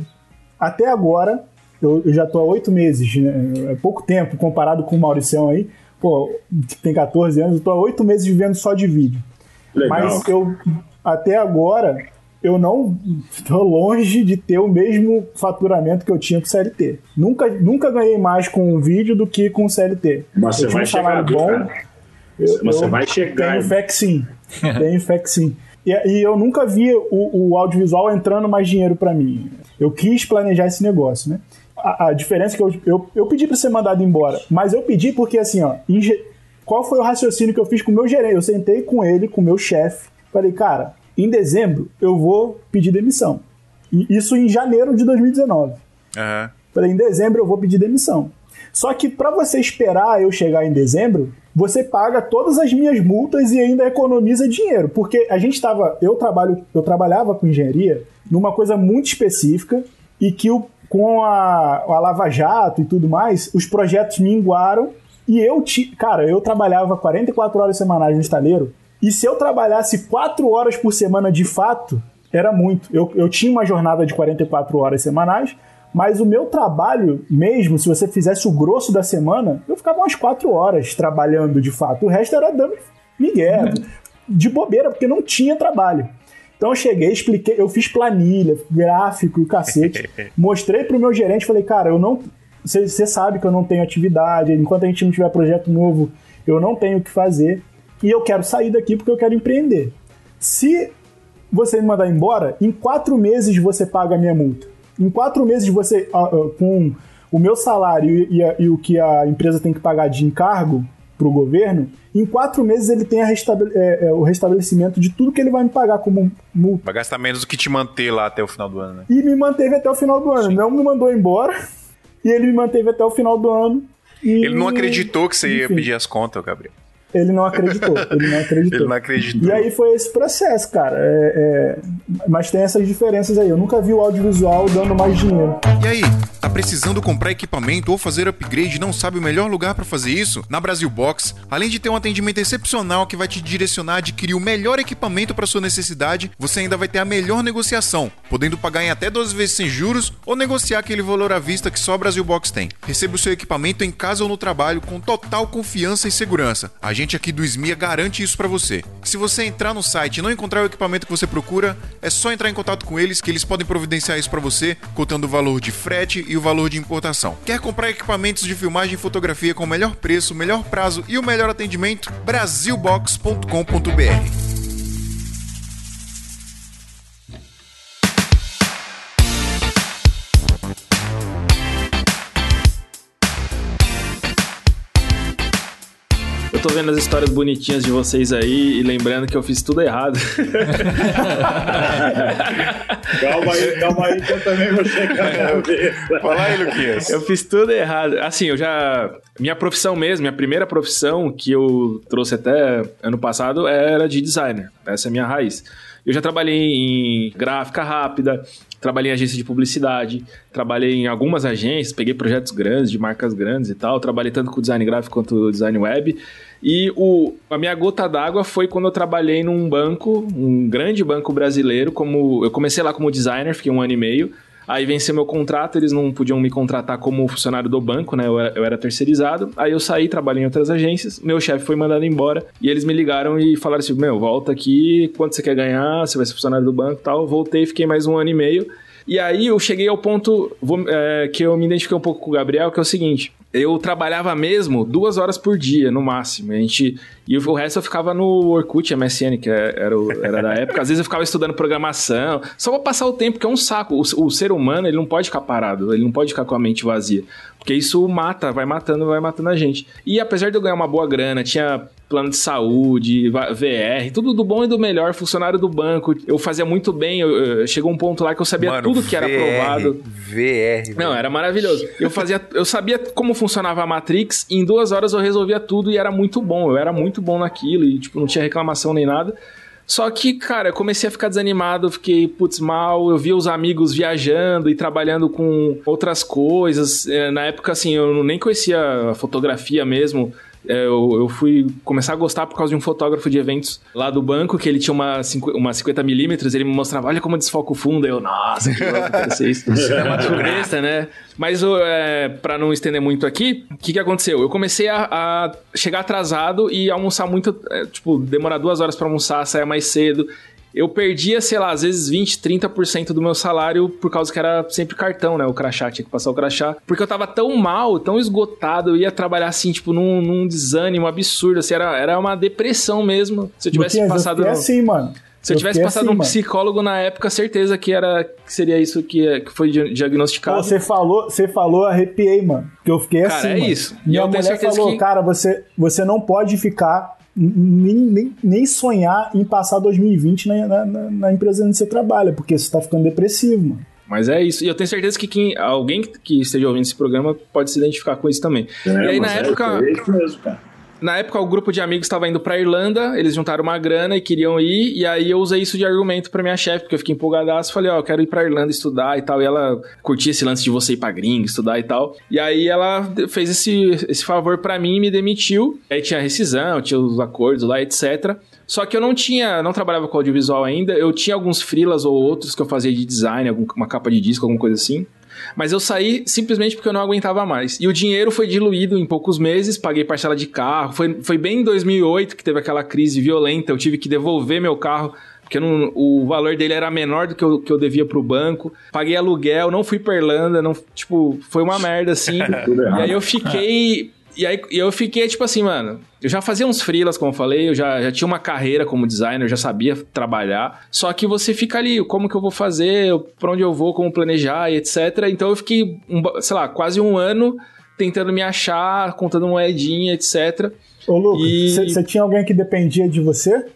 até agora, eu, eu já tô há oito meses, né? é pouco tempo comparado com o Mauricião aí. Pô, que tem 14 anos, eu tô há oito meses vivendo só de vídeo.
Legal.
Mas eu, até agora, eu não estou longe de ter o mesmo faturamento que eu tinha com o CLT. Nunca, nunca ganhei mais com o vídeo do que com o CLT.
Mas você
eu tinha
vai
um
chegar,
bom.
cara?
eu-
Você
eu
vai chegar,
Tenho fé que sim. Tenho fé que sim. E, e eu nunca vi o, o audiovisual entrando mais dinheiro pra mim. Eu quis planejar esse negócio, né? A, a diferença é que eu, eu, eu pedi pra ser mandado embora, mas eu pedi porque assim, ó, qual foi o raciocínio que eu fiz com o meu gerente? Eu sentei com ele, com o meu chefe, falei, cara, em dezembro eu vou pedir demissão. E isso em janeiro de 2019.
Aham.
Falei, em dezembro eu vou pedir demissão. Só que para você esperar eu chegar em dezembro, você paga todas as minhas multas e ainda economiza dinheiro, porque a gente estava, eu trabalho, eu trabalhava com engenharia numa coisa muito específica e que o, com a, a Lava Jato e tudo mais, os projetos minguaram e eu, ti, cara, eu trabalhava 44 horas semanais no estaleiro e se eu trabalhasse 4 horas por semana de fato, era muito. Eu, eu tinha uma jornada de 44 horas semanais, mas o meu trabalho mesmo, se você fizesse o grosso da semana, eu ficava umas 4 horas trabalhando de fato. O resto era dando migué, de bobeira, porque não tinha trabalho. Então eu cheguei, expliquei, eu fiz planilha, gráfico e cacete. mostrei pro meu gerente, falei, cara, eu não. Você sabe que eu não tenho atividade, enquanto a gente não tiver projeto novo, eu não tenho o que fazer. E eu quero sair daqui porque eu quero empreender. Se você me mandar embora, em quatro meses você paga a minha multa. Em quatro meses você, ah, ah, com o meu salário e, e e o que a empresa tem que pagar de encargo para o governo, em quatro meses ele tem restabele- é, é, o restabelecimento de tudo que ele vai me pagar como multa.
Vai gastar menos do que te manter lá até o final do ano, né?
E me manteve até o final do ano. Não me mandou embora. E ele me manteve até o final do ano. E-
Ele não acreditou que você ia
Enfim.
pedir as contas, Gabriel.
Ele não acreditou. Ele não acreditou.
Ele não acreditou.
E aí foi esse processo, cara. É, é, Mas tem essas diferenças aí. Eu nunca vi o audiovisual dando mais dinheiro.
E aí, tá precisando comprar equipamento ou fazer upgrade e não sabe o melhor lugar pra fazer isso? Na Brasil Box, além de ter um atendimento excepcional que vai te direcionar a adquirir o melhor equipamento para sua necessidade, você ainda vai ter a melhor negociação, podendo pagar em até 12 vezes sem juros ou negociar aquele valor à vista que só a Brasil Box tem. Receba o seu equipamento em casa ou no trabalho com total confiança e segurança. A gente aqui do SMIA garante isso pra você. Se você entrar no site e não encontrar o equipamento que você procura, é só entrar em contato com eles que eles podem providenciar isso pra você, contando o valor de frete e o valor de importação. Quer comprar equipamentos de filmagem e fotografia com o melhor preço, melhor prazo e o melhor atendimento? Brasilbox.com.br
Eu tô vendo as histórias bonitinhas de vocês aí e lembrando que eu fiz tudo errado.
Calma aí, calma aí, que eu também vou chegar na vez.
Fala aí, Luquinhas.
Eu fiz tudo errado. Assim, eu já. Minha profissão mesmo, minha primeira profissão que eu trouxe até ano passado era de designer. Essa é a minha raiz. Eu já trabalhei em gráfica rápida, trabalhei em agência de publicidade, trabalhei em algumas agências, peguei projetos grandes, de marcas grandes e tal. Trabalhei tanto com design gráfico quanto design web. E o, a minha gota d'água foi quando eu trabalhei num banco, um grande banco brasileiro. Como eu comecei lá como designer, fiquei um ano e meio. Aí venceu meu contrato, eles não podiam me contratar como funcionário do banco, né? Eu era, eu era terceirizado. Aí eu saí, trabalhei em outras agências. Meu chefe foi mandado embora. E eles me ligaram e falaram assim: Meu, volta aqui, quanto você quer ganhar? Você vai ser funcionário do banco e tal. Voltei, fiquei mais um ano e meio. E aí eu cheguei ao ponto vou- é, que eu me identifiquei um pouco com o Gabriel, que é o seguinte: eu trabalhava mesmo duas horas por dia, no máximo. A gente, e o resto eu ficava no Orkut, MSN, que é- era, era da época. Às vezes eu ficava estudando programação, só pra passar o tempo, que é um saco. O, o ser humano, ele não pode ficar parado, ele não pode ficar com a mente vazia. Porque isso mata, vai matando, vai matando a gente. E apesar de eu ganhar uma boa grana, tinha plano de saúde, VR, tudo do bom e do melhor, funcionário do banco. Eu fazia muito bem, eu- eu- chegou um ponto lá que eu sabia
Mano,
tudo que era
VR,
aprovado.
VR.
Não, era maravilhoso. Eu fazia, eu sabia como funcionava a Matrix, e em duas horas eu resolvia tudo e era muito bom. Eu era muito bom naquilo e, tipo, não tinha reclamação nem nada. Só que, cara, eu comecei a ficar desanimado, fiquei, putz, mal. Eu via os amigos viajando e trabalhando com outras coisas. É, na época, assim, eu nem conhecia a fotografia mesmo. É, eu, eu fui começar a gostar por causa de um fotógrafo de eventos lá do banco, que ele tinha uma, uma 50mm, ele me mostrava, olha como desfoca o fundo. Eu, nossa, que louco, quero ser isso. É uma besta, né? Mas é, para não estender muito aqui, o que, que aconteceu? Eu comecei a, a chegar atrasado e almoçar muito, é, tipo, demorar duas horas para almoçar, sair mais cedo. Eu perdia, sei lá, às vezes 20, 30% do meu salário por causa que era sempre cartão, né? O crachá, tinha que passar o crachá. Porque eu tava tão mal, tão esgotado, eu ia trabalhar assim, tipo, num, num desânimo absurdo, assim, era, era uma depressão mesmo. Se eu tivesse
Luquinhas,
passado.
Eu
no-
assim, mano.
se eu tivesse
fiquei
passado
assim,
um
mano.
psicólogo na época, certeza que era que seria isso que, que foi di- diagnosticado.
Pô, Você falou, você falou, arrepiei, mano. Porque eu fiquei
Cara,
assim.
é
mano.
isso. E
Minha
eu tenho
mulher falou,
que-
cara, você, você não pode ficar nem, nem, nem sonhar em passar 2020 na, na, na- empresa onde você trabalha, porque você tá ficando depressivo, mano.
Mas é isso. E eu tenho certeza que quem, alguém que esteja ouvindo esse programa pode se identificar com isso também.
É,
e aí, na
é-
época,
É isso mesmo, cara.
Na época, o grupo de amigos estava indo pra Irlanda, eles juntaram uma grana e queriam ir, e aí eu usei isso de argumento pra minha chefe, porque eu fiquei empolgadaço, falei, ó, eu quero ir pra Irlanda estudar e tal, e ela curtia esse lance de você ir pra gringa, estudar e tal, e aí ela fez esse, esse favor pra mim e me demitiu, aí tinha rescisão, tinha os acordos lá, etc., só que eu não tinha, não trabalhava com audiovisual ainda, eu tinha alguns freelas ou outros que eu fazia de design, algum- uma capa de disco, alguma coisa assim, mas eu saí simplesmente porque eu não aguentava mais. E o dinheiro foi diluído em poucos meses, paguei parcela de carro. Foi, foi bem em 2008 que teve aquela crise violenta, eu tive que devolver meu carro. Porque não- o valor dele era menor do que eu, que eu devia pro banco. Paguei aluguel, não fui pra Irlanda, não, tipo, foi uma merda assim. E aí eu fiquei. E aí e eu fiquei, tipo assim, mano. Eu já fazia uns freelas, como eu falei, eu já, já tinha uma carreira como designer, eu já sabia trabalhar. Só que você fica ali, como que eu vou fazer, pra onde eu vou, como planejar e etc. Então eu fiquei, um sei lá, quase um ano tentando me achar, contando moedinha, etc.
Ô, Lucas,
E-
você você tinha alguém que dependia de você?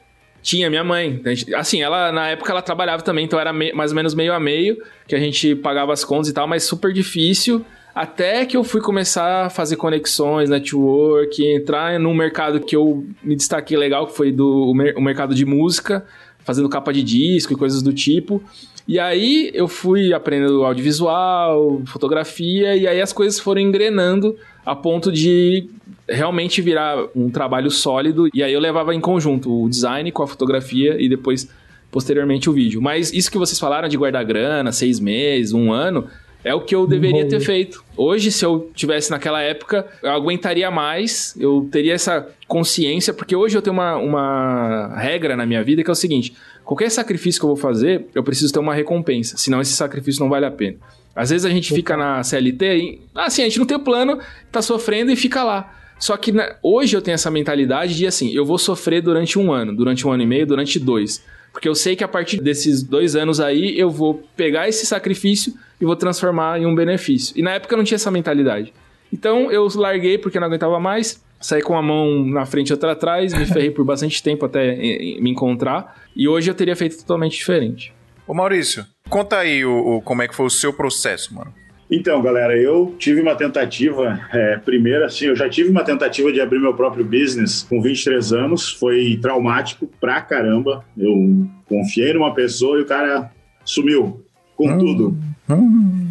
Tinha minha mãe. Gente- Assim, ela na época ela trabalhava também, então era me- mais ou menos meio a meio, que a gente pagava as contas e tal, mas super difícil. Até que eu fui começar a fazer conexões, network, entrar num mercado que eu me destaquei legal, que foi do o mer- o mercado de música, fazendo capa de disco e coisas do tipo. E aí eu fui aprendendo audiovisual, fotografia, e aí as coisas foram engrenando a ponto de realmente virar um trabalho sólido. E aí eu levava em conjunto o design com a fotografia e depois, posteriormente, o vídeo. Mas isso que vocês falaram de guardar grana, seis meses, um ano, é o que eu deveria ter feito. Hoje, se eu tivesse naquela época, eu aguentaria mais, eu teria essa consciência, porque hoje eu tenho uma, uma regra na minha vida que é o seguinte: qualquer sacrifício que eu vou fazer, eu preciso ter uma recompensa, senão esse sacrifício não vale a pena. Às vezes a gente fica na CLT e, assim, a gente não tem plano, tá sofrendo e fica lá. Só que na- hoje eu tenho essa mentalidade de assim, eu vou sofrer durante um ano, durante um ano e meio, durante dois. Porque eu sei que a partir desses dois anos aí, eu vou pegar esse sacrifício e vou transformar em um benefício. E na época eu não tinha essa mentalidade. Então eu larguei porque não aguentava mais, saí com a mão na frente e outra atrás, me ferrei por bastante tempo até eh, eh, me encontrar. E hoje eu teria feito totalmente diferente.
Ô Maurício, conta aí o, o- como é que foi o seu processo, mano.
Então, galera, eu tive uma tentativa, é, primeiro assim, eu já tive uma tentativa de abrir meu próprio business com 23 anos, foi traumático pra caramba. Eu confiei numa pessoa e o cara sumiu com tudo.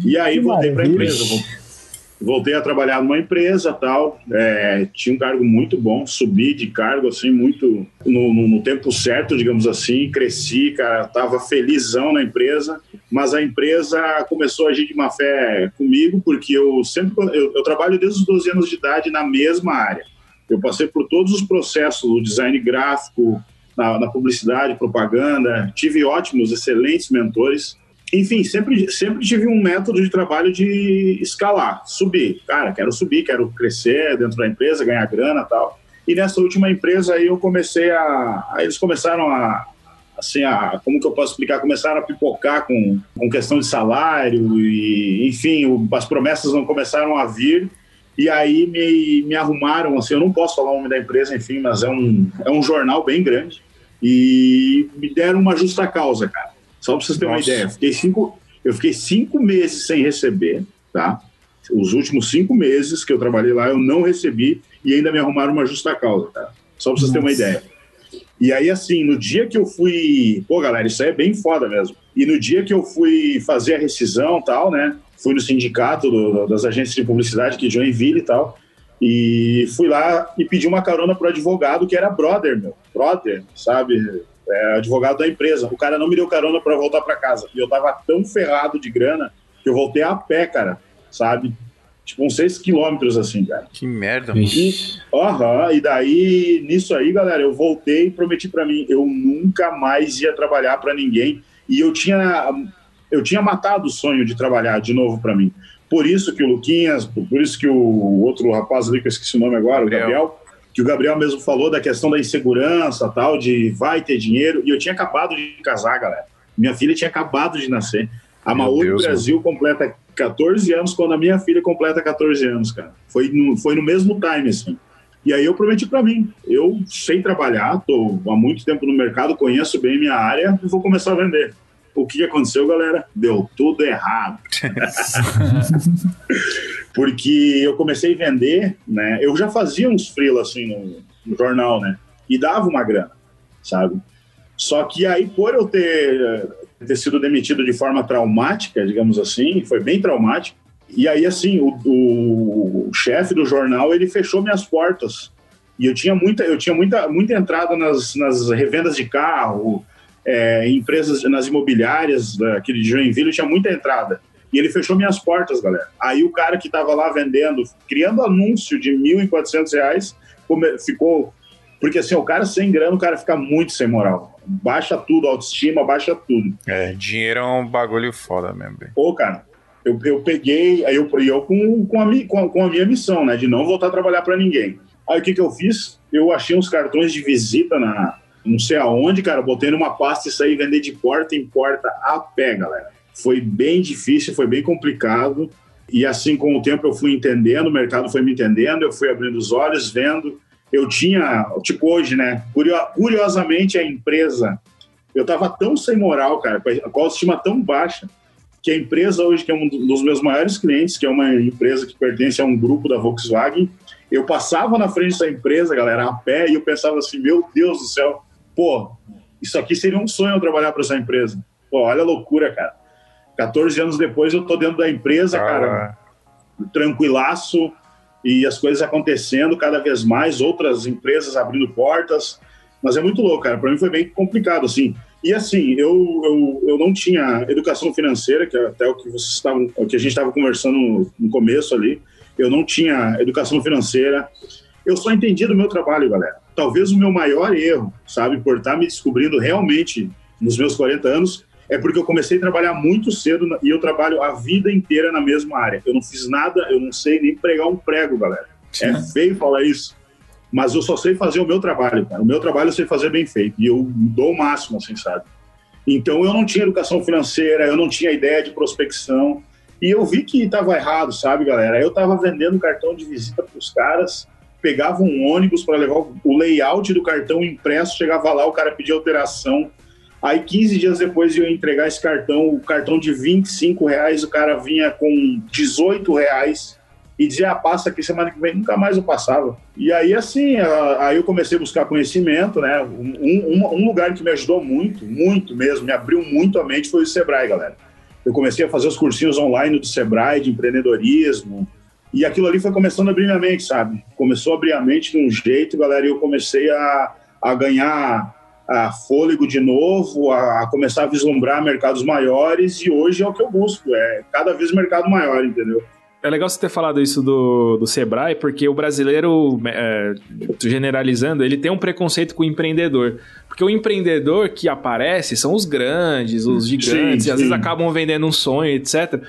E aí voltei pra
maravilha.
empresa, vol- voltei a trabalhar numa empresa tal, é, tinha um cargo muito bom, subi de cargo assim muito no, no- no tempo certo, digamos assim, cresci, cara, tava felizão na empresa, mas a empresa começou a agir de má fé comigo porque eu sempre eu, eu trabalho desde os 12 anos de idade na mesma área. Eu passei por todos os processos do design gráfico, na, na publicidade, propaganda, tive ótimos, excelentes mentores. Enfim, sempre, sempre tive um método de trabalho de escalar, subir. Cara, quero subir, quero crescer dentro da empresa, ganhar grana e tal. E nessa última empresa aí eu comecei a. Eles começaram a. Assim, a, como que eu posso explicar? Começaram a pipocar com, com questão de salário e, enfim, o- as promessas não começaram a vir. E aí me, me arrumaram, assim, eu não posso falar o nome da empresa, enfim, mas é um, é um jornal bem grande. E me deram uma justa causa, cara. Só pra vocês terem uma
Nossa.
ideia. Eu fiquei, cinco, eu fiquei cinco meses sem receber, tá? Os últimos cinco meses que eu trabalhei lá, eu não recebi e ainda me arrumaram uma justa causa, tá? Só pra vocês terem uma ideia. E aí, assim, no dia que eu fui. Pô, galera, isso aí é bem foda mesmo. E no dia que eu fui fazer a rescisão e tal, né? Fui no sindicato do- das agências de publicidade aqui de Joinville e tal. E fui lá e pedi uma carona pro advogado que era brother, meu. Brother, sabe? É, advogado da empresa. O cara não me deu carona para voltar para casa. E eu tava tão ferrado de grana que eu voltei a pé, cara, sabe? Tipo, uns 6 quilômetros assim, cara.
Que merda.
Vixe.
Aham, e daí, nisso aí, galera, eu voltei e prometi pra mim, eu nunca mais ia trabalhar pra ninguém. E eu tinha, eu tinha matado o sonho de trabalhar de novo pra mim. Por isso que o Luquinhas, por isso que o outro rapaz ali, que eu esqueci o nome agora, o
Gabriel.
Gabriel, que o Gabriel mesmo falou da questão da insegurança, tal, de vai ter dinheiro. E eu tinha acabado de casar, galera. Minha filha tinha acabado de nascer. A Maori
Deus,
Brasil completa 14 anos quando a minha filha completa 14 anos, cara. Foi no, foi no mesmo time, assim. E aí eu prometi pra mim, eu sei trabalhar, tô há muito tempo no mercado, conheço bem minha área e vou começar a vender. O que que aconteceu, galera? Deu tudo errado. Porque eu comecei a vender, né? Eu já fazia uns freela assim no, no jornal, né? E dava uma grana, sabe? Só que aí, por eu ter, ter sido demitido de forma traumática, digamos assim, foi bem traumático. E aí, assim, o, o, o chefe do jornal, ele fechou minhas portas. E eu tinha muita, eu tinha muita, muita entrada nas, nas revendas de carro, é, empresas, nas imobiliárias aqui de Joinville, eu tinha muita entrada. E ele fechou minhas portas, galera. Aí o cara que estava lá vendendo, criando anúncio de 1.400 reais, come- ficou... Porque assim, o cara sem grana, o cara fica muito sem moral. Baixa tudo, autoestima, baixa tudo.
É, dinheiro é um bagulho foda mesmo, velho.
Pô, cara, eu, eu peguei, aí eu, eu com, com, a, com, a, com a minha missão, né, de não voltar a trabalhar para ninguém. Aí o que que eu fiz? Eu achei uns cartões de visita na não sei aonde, cara, botei numa pasta e saí vender de porta em porta a pé, galera. Foi bem difícil, foi bem complicado. E assim, com o tempo, eu fui entendendo, o mercado foi me entendendo, eu fui abrindo os olhos, vendo. Eu tinha, tipo hoje, né? curio- Curiosamente, a empresa, eu tava tão sem moral, cara, com a autoestima tão baixa, que a empresa hoje, que é um dos meus maiores clientes, que é uma empresa que pertence a um grupo da Volkswagen, eu passava na frente dessa empresa, galera, a pé, e eu pensava assim, meu Deus do céu, pô, isso aqui seria um sonho eu trabalhar para essa empresa. Pô, olha a loucura, cara. 14 anos depois eu tô dentro da empresa, cara, tranquilaço, e as coisas acontecendo cada vez mais, outras empresas abrindo portas, mas é muito louco, cara. Para mim foi bem complicado, assim. E assim, eu, eu, eu não tinha educação financeira, que é até o que vocês estavam, o que a gente estava conversando no, no começo ali. Eu não tinha educação financeira. Eu só entendi do meu trabalho, galera. Talvez o meu maior erro, sabe, por estar me descobrindo realmente nos meus 40 anos, é porque eu comecei a trabalhar muito cedo e eu trabalho a vida inteira na mesma área. Eu não fiz nada, eu não sei nem pregar um prego, galera. É feio falar isso, mas eu só sei fazer o meu trabalho, cara. O meu trabalho eu sei fazer bem feito e eu dou o máximo, assim, sabe? Então eu não tinha educação financeira, eu não tinha ideia de prospecção e eu vi que estava errado, sabe, galera? Eu estava vendendo cartão de visita para os caras, pegava um ônibus para levar o- o layout do cartão impresso, chegava lá, o cara pedia alteração. Aí 15 dias depois de eu entregar esse cartão, o cartão de 25 reais, o cara vinha com 18 reais e dizia, ah, passa aqui semana que vem, nunca mais eu passava. E aí, assim, aí eu comecei a buscar conhecimento, né? Um, um- um lugar que me ajudou muito, muito mesmo, me abriu muito a mente foi o Sebrae, galera. Eu comecei a fazer os cursinhos online do Sebrae, de empreendedorismo, e aquilo ali foi começando a abrir minha mente, sabe? Começou a abrir a mente de um jeito, galera, e eu comecei a, a ganhar a fôlego de novo, a, começar a vislumbrar mercados maiores, e hoje é o que eu busco, é cada vez mercado maior, entendeu?
É legal você ter falado isso do, do Sebrae, porque o brasileiro, é, generalizando, ele tem um preconceito com o empreendedor. Porque o empreendedor que aparece são os grandes, os gigantes,
Sim,
e às vezes
sim.
acabam vendendo um sonho, etc.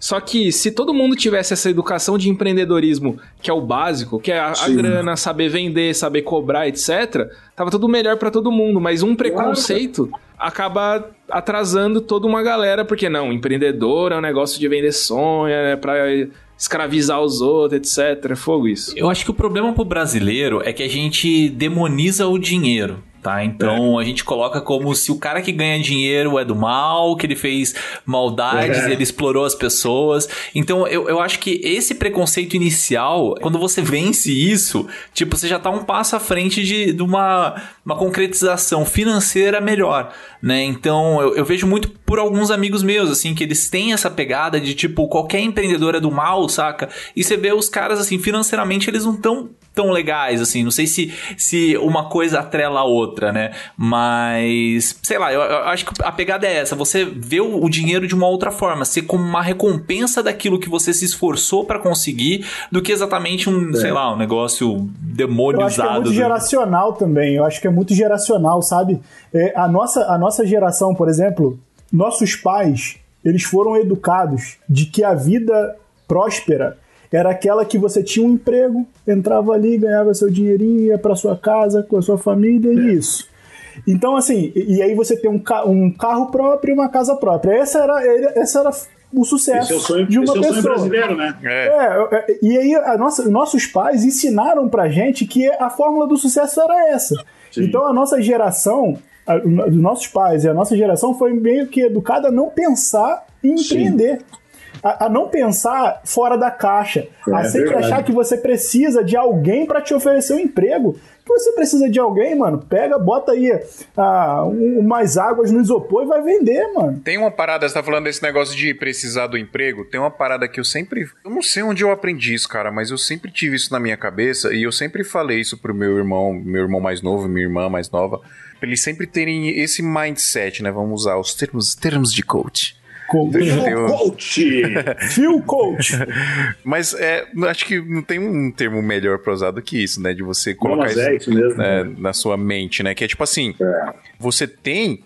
Só que se todo mundo tivesse essa educação de empreendedorismo, que é o básico, que é a, a grana, saber vender, saber cobrar, etc., tava tudo melhor pra todo mundo. Mas um preconceito acaba atrasando toda uma galera, porque não, empreendedor é um negócio de vender sonho, é pra escravizar os outros, etc. É fogo isso.
Eu acho que o problema pro brasileiro é que a gente demoniza o dinheiro. Tá, então é. a gente coloca como se o cara que ganha dinheiro é do mal, que ele fez maldades, é. ele explorou as pessoas. Então eu, eu acho que esse preconceito inicial, quando você vence isso, tipo, você já tá um passo à frente de, de uma, uma concretização financeira melhor, né? Então eu, eu vejo muito por alguns amigos meus, assim, que eles têm essa pegada de tipo, qualquer empreendedor é do mal, saca? E você vê os caras, assim, financeiramente eles não tão tão legais, assim. Não sei se, se uma coisa atrela a outra, né? Mas, sei lá, eu, eu acho que a pegada é essa. Você vê o, o, dinheiro de uma outra forma, ser como uma recompensa daquilo que você se esforçou para conseguir, do que exatamente um, é. sei lá, um negócio demonizado. Eu acho que é
muito
do...
geracional também. Eu acho que é muito geracional, sabe? É, a, nossa, a nossa geração, por exemplo, nossos pais, eles foram educados de que a vida próspera era aquela que você tinha um emprego, entrava ali, ganhava seu dinheirinho, ia para sua casa com a sua família e é. isso. Então, assim, e, aí você tem um, ca um carro próprio e uma casa própria. Essa era, essa era o sucesso
esse é o sonho,
de uma
esse
pessoa.
É o sonho brasileiro, né?
É. é. É, e aí a nossa, nossos pais ensinaram pra gente que a fórmula do sucesso era essa. Sim. Então a nossa geração, a, os nossos pais e a nossa geração foi meio que educada a não pensar em empreender. Sim a, a não pensar fora da caixa, é, a sempre verdade. achar que você precisa de alguém para te oferecer um emprego. Que você precisa de alguém, mano, pega, bota aí ah, um, mais águas no isopor e vai vender, mano.
Tem uma parada, você tá falando desse negócio de precisar do emprego, tem uma parada que eu sempre. Eu não sei onde eu aprendi isso, cara, mas eu sempre tive isso na minha cabeça e eu sempre falei isso pro meu irmão, meu irmão mais novo, minha irmã mais nova, pra eles sempre terem esse mindset, né? Vamos usar os termos, termos de coach
Phil Coach!
Phil Coach!
Mas é, acho que não tem um termo melhor pra usar do que isso, né? De você colocar isso,
é isso mesmo,
né, né? na sua mente, né? Que é tipo assim, é. você tem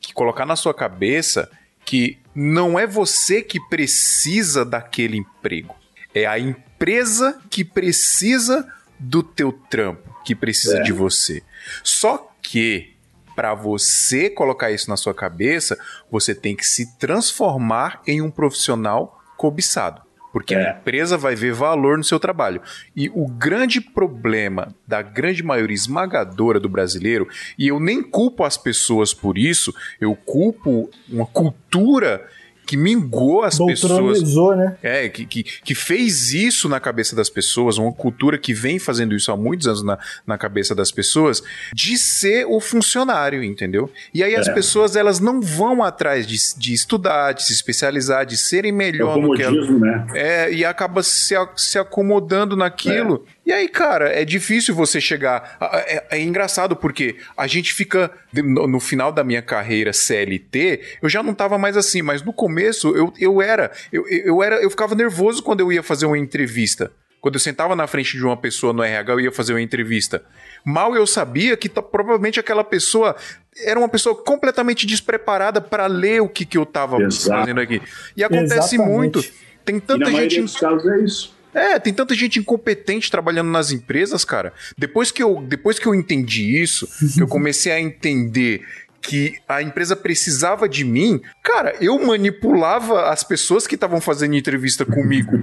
que colocar na sua cabeça que não é você que precisa daquele emprego. É a empresa que precisa do teu trampo, que precisa é. de você. Só que para você colocar isso na sua cabeça, você tem que se transformar em um profissional cobiçado. Porque é. a empresa vai ver valor no seu trabalho. E o grande problema da grande maioria esmagadora do brasileiro, e eu nem culpo as pessoas por isso, eu culpo uma cultura que mingou as pessoas.
né?
É, que, que, que fez isso na cabeça das pessoas, uma cultura que vem fazendo isso há muitos anos na, na cabeça das pessoas, de ser o funcionário, entendeu? E aí as é. pessoas elas não vão atrás de, de estudar, de se especializar, de serem melhor
no que ela,
né? É, e acaba se, se acomodando naquilo. É. E aí, cara, é difícil você chegar. É, é, engraçado porque a gente fica. No, final da minha carreira CLT, eu já não tava mais assim, mas no começo eu, eu era. Eu, eu era. Eu ficava nervoso quando eu ia fazer uma entrevista. Quando eu sentava na frente de uma pessoa no RH, eu ia fazer uma entrevista. Mal eu sabia que provavelmente aquela pessoa era uma pessoa completamente despreparada para ler o que, que eu tava Exato. fazendo aqui. E acontece Exatamente. muito. Tem tanta
e na
gente.
Dos casos é isso.
É, tem tanta gente incompetente trabalhando nas empresas, cara. Depois que eu, depois que eu entendi isso, que eu comecei a entender que a empresa precisava de mim, cara, eu manipulava as pessoas que estavam fazendo entrevista comigo.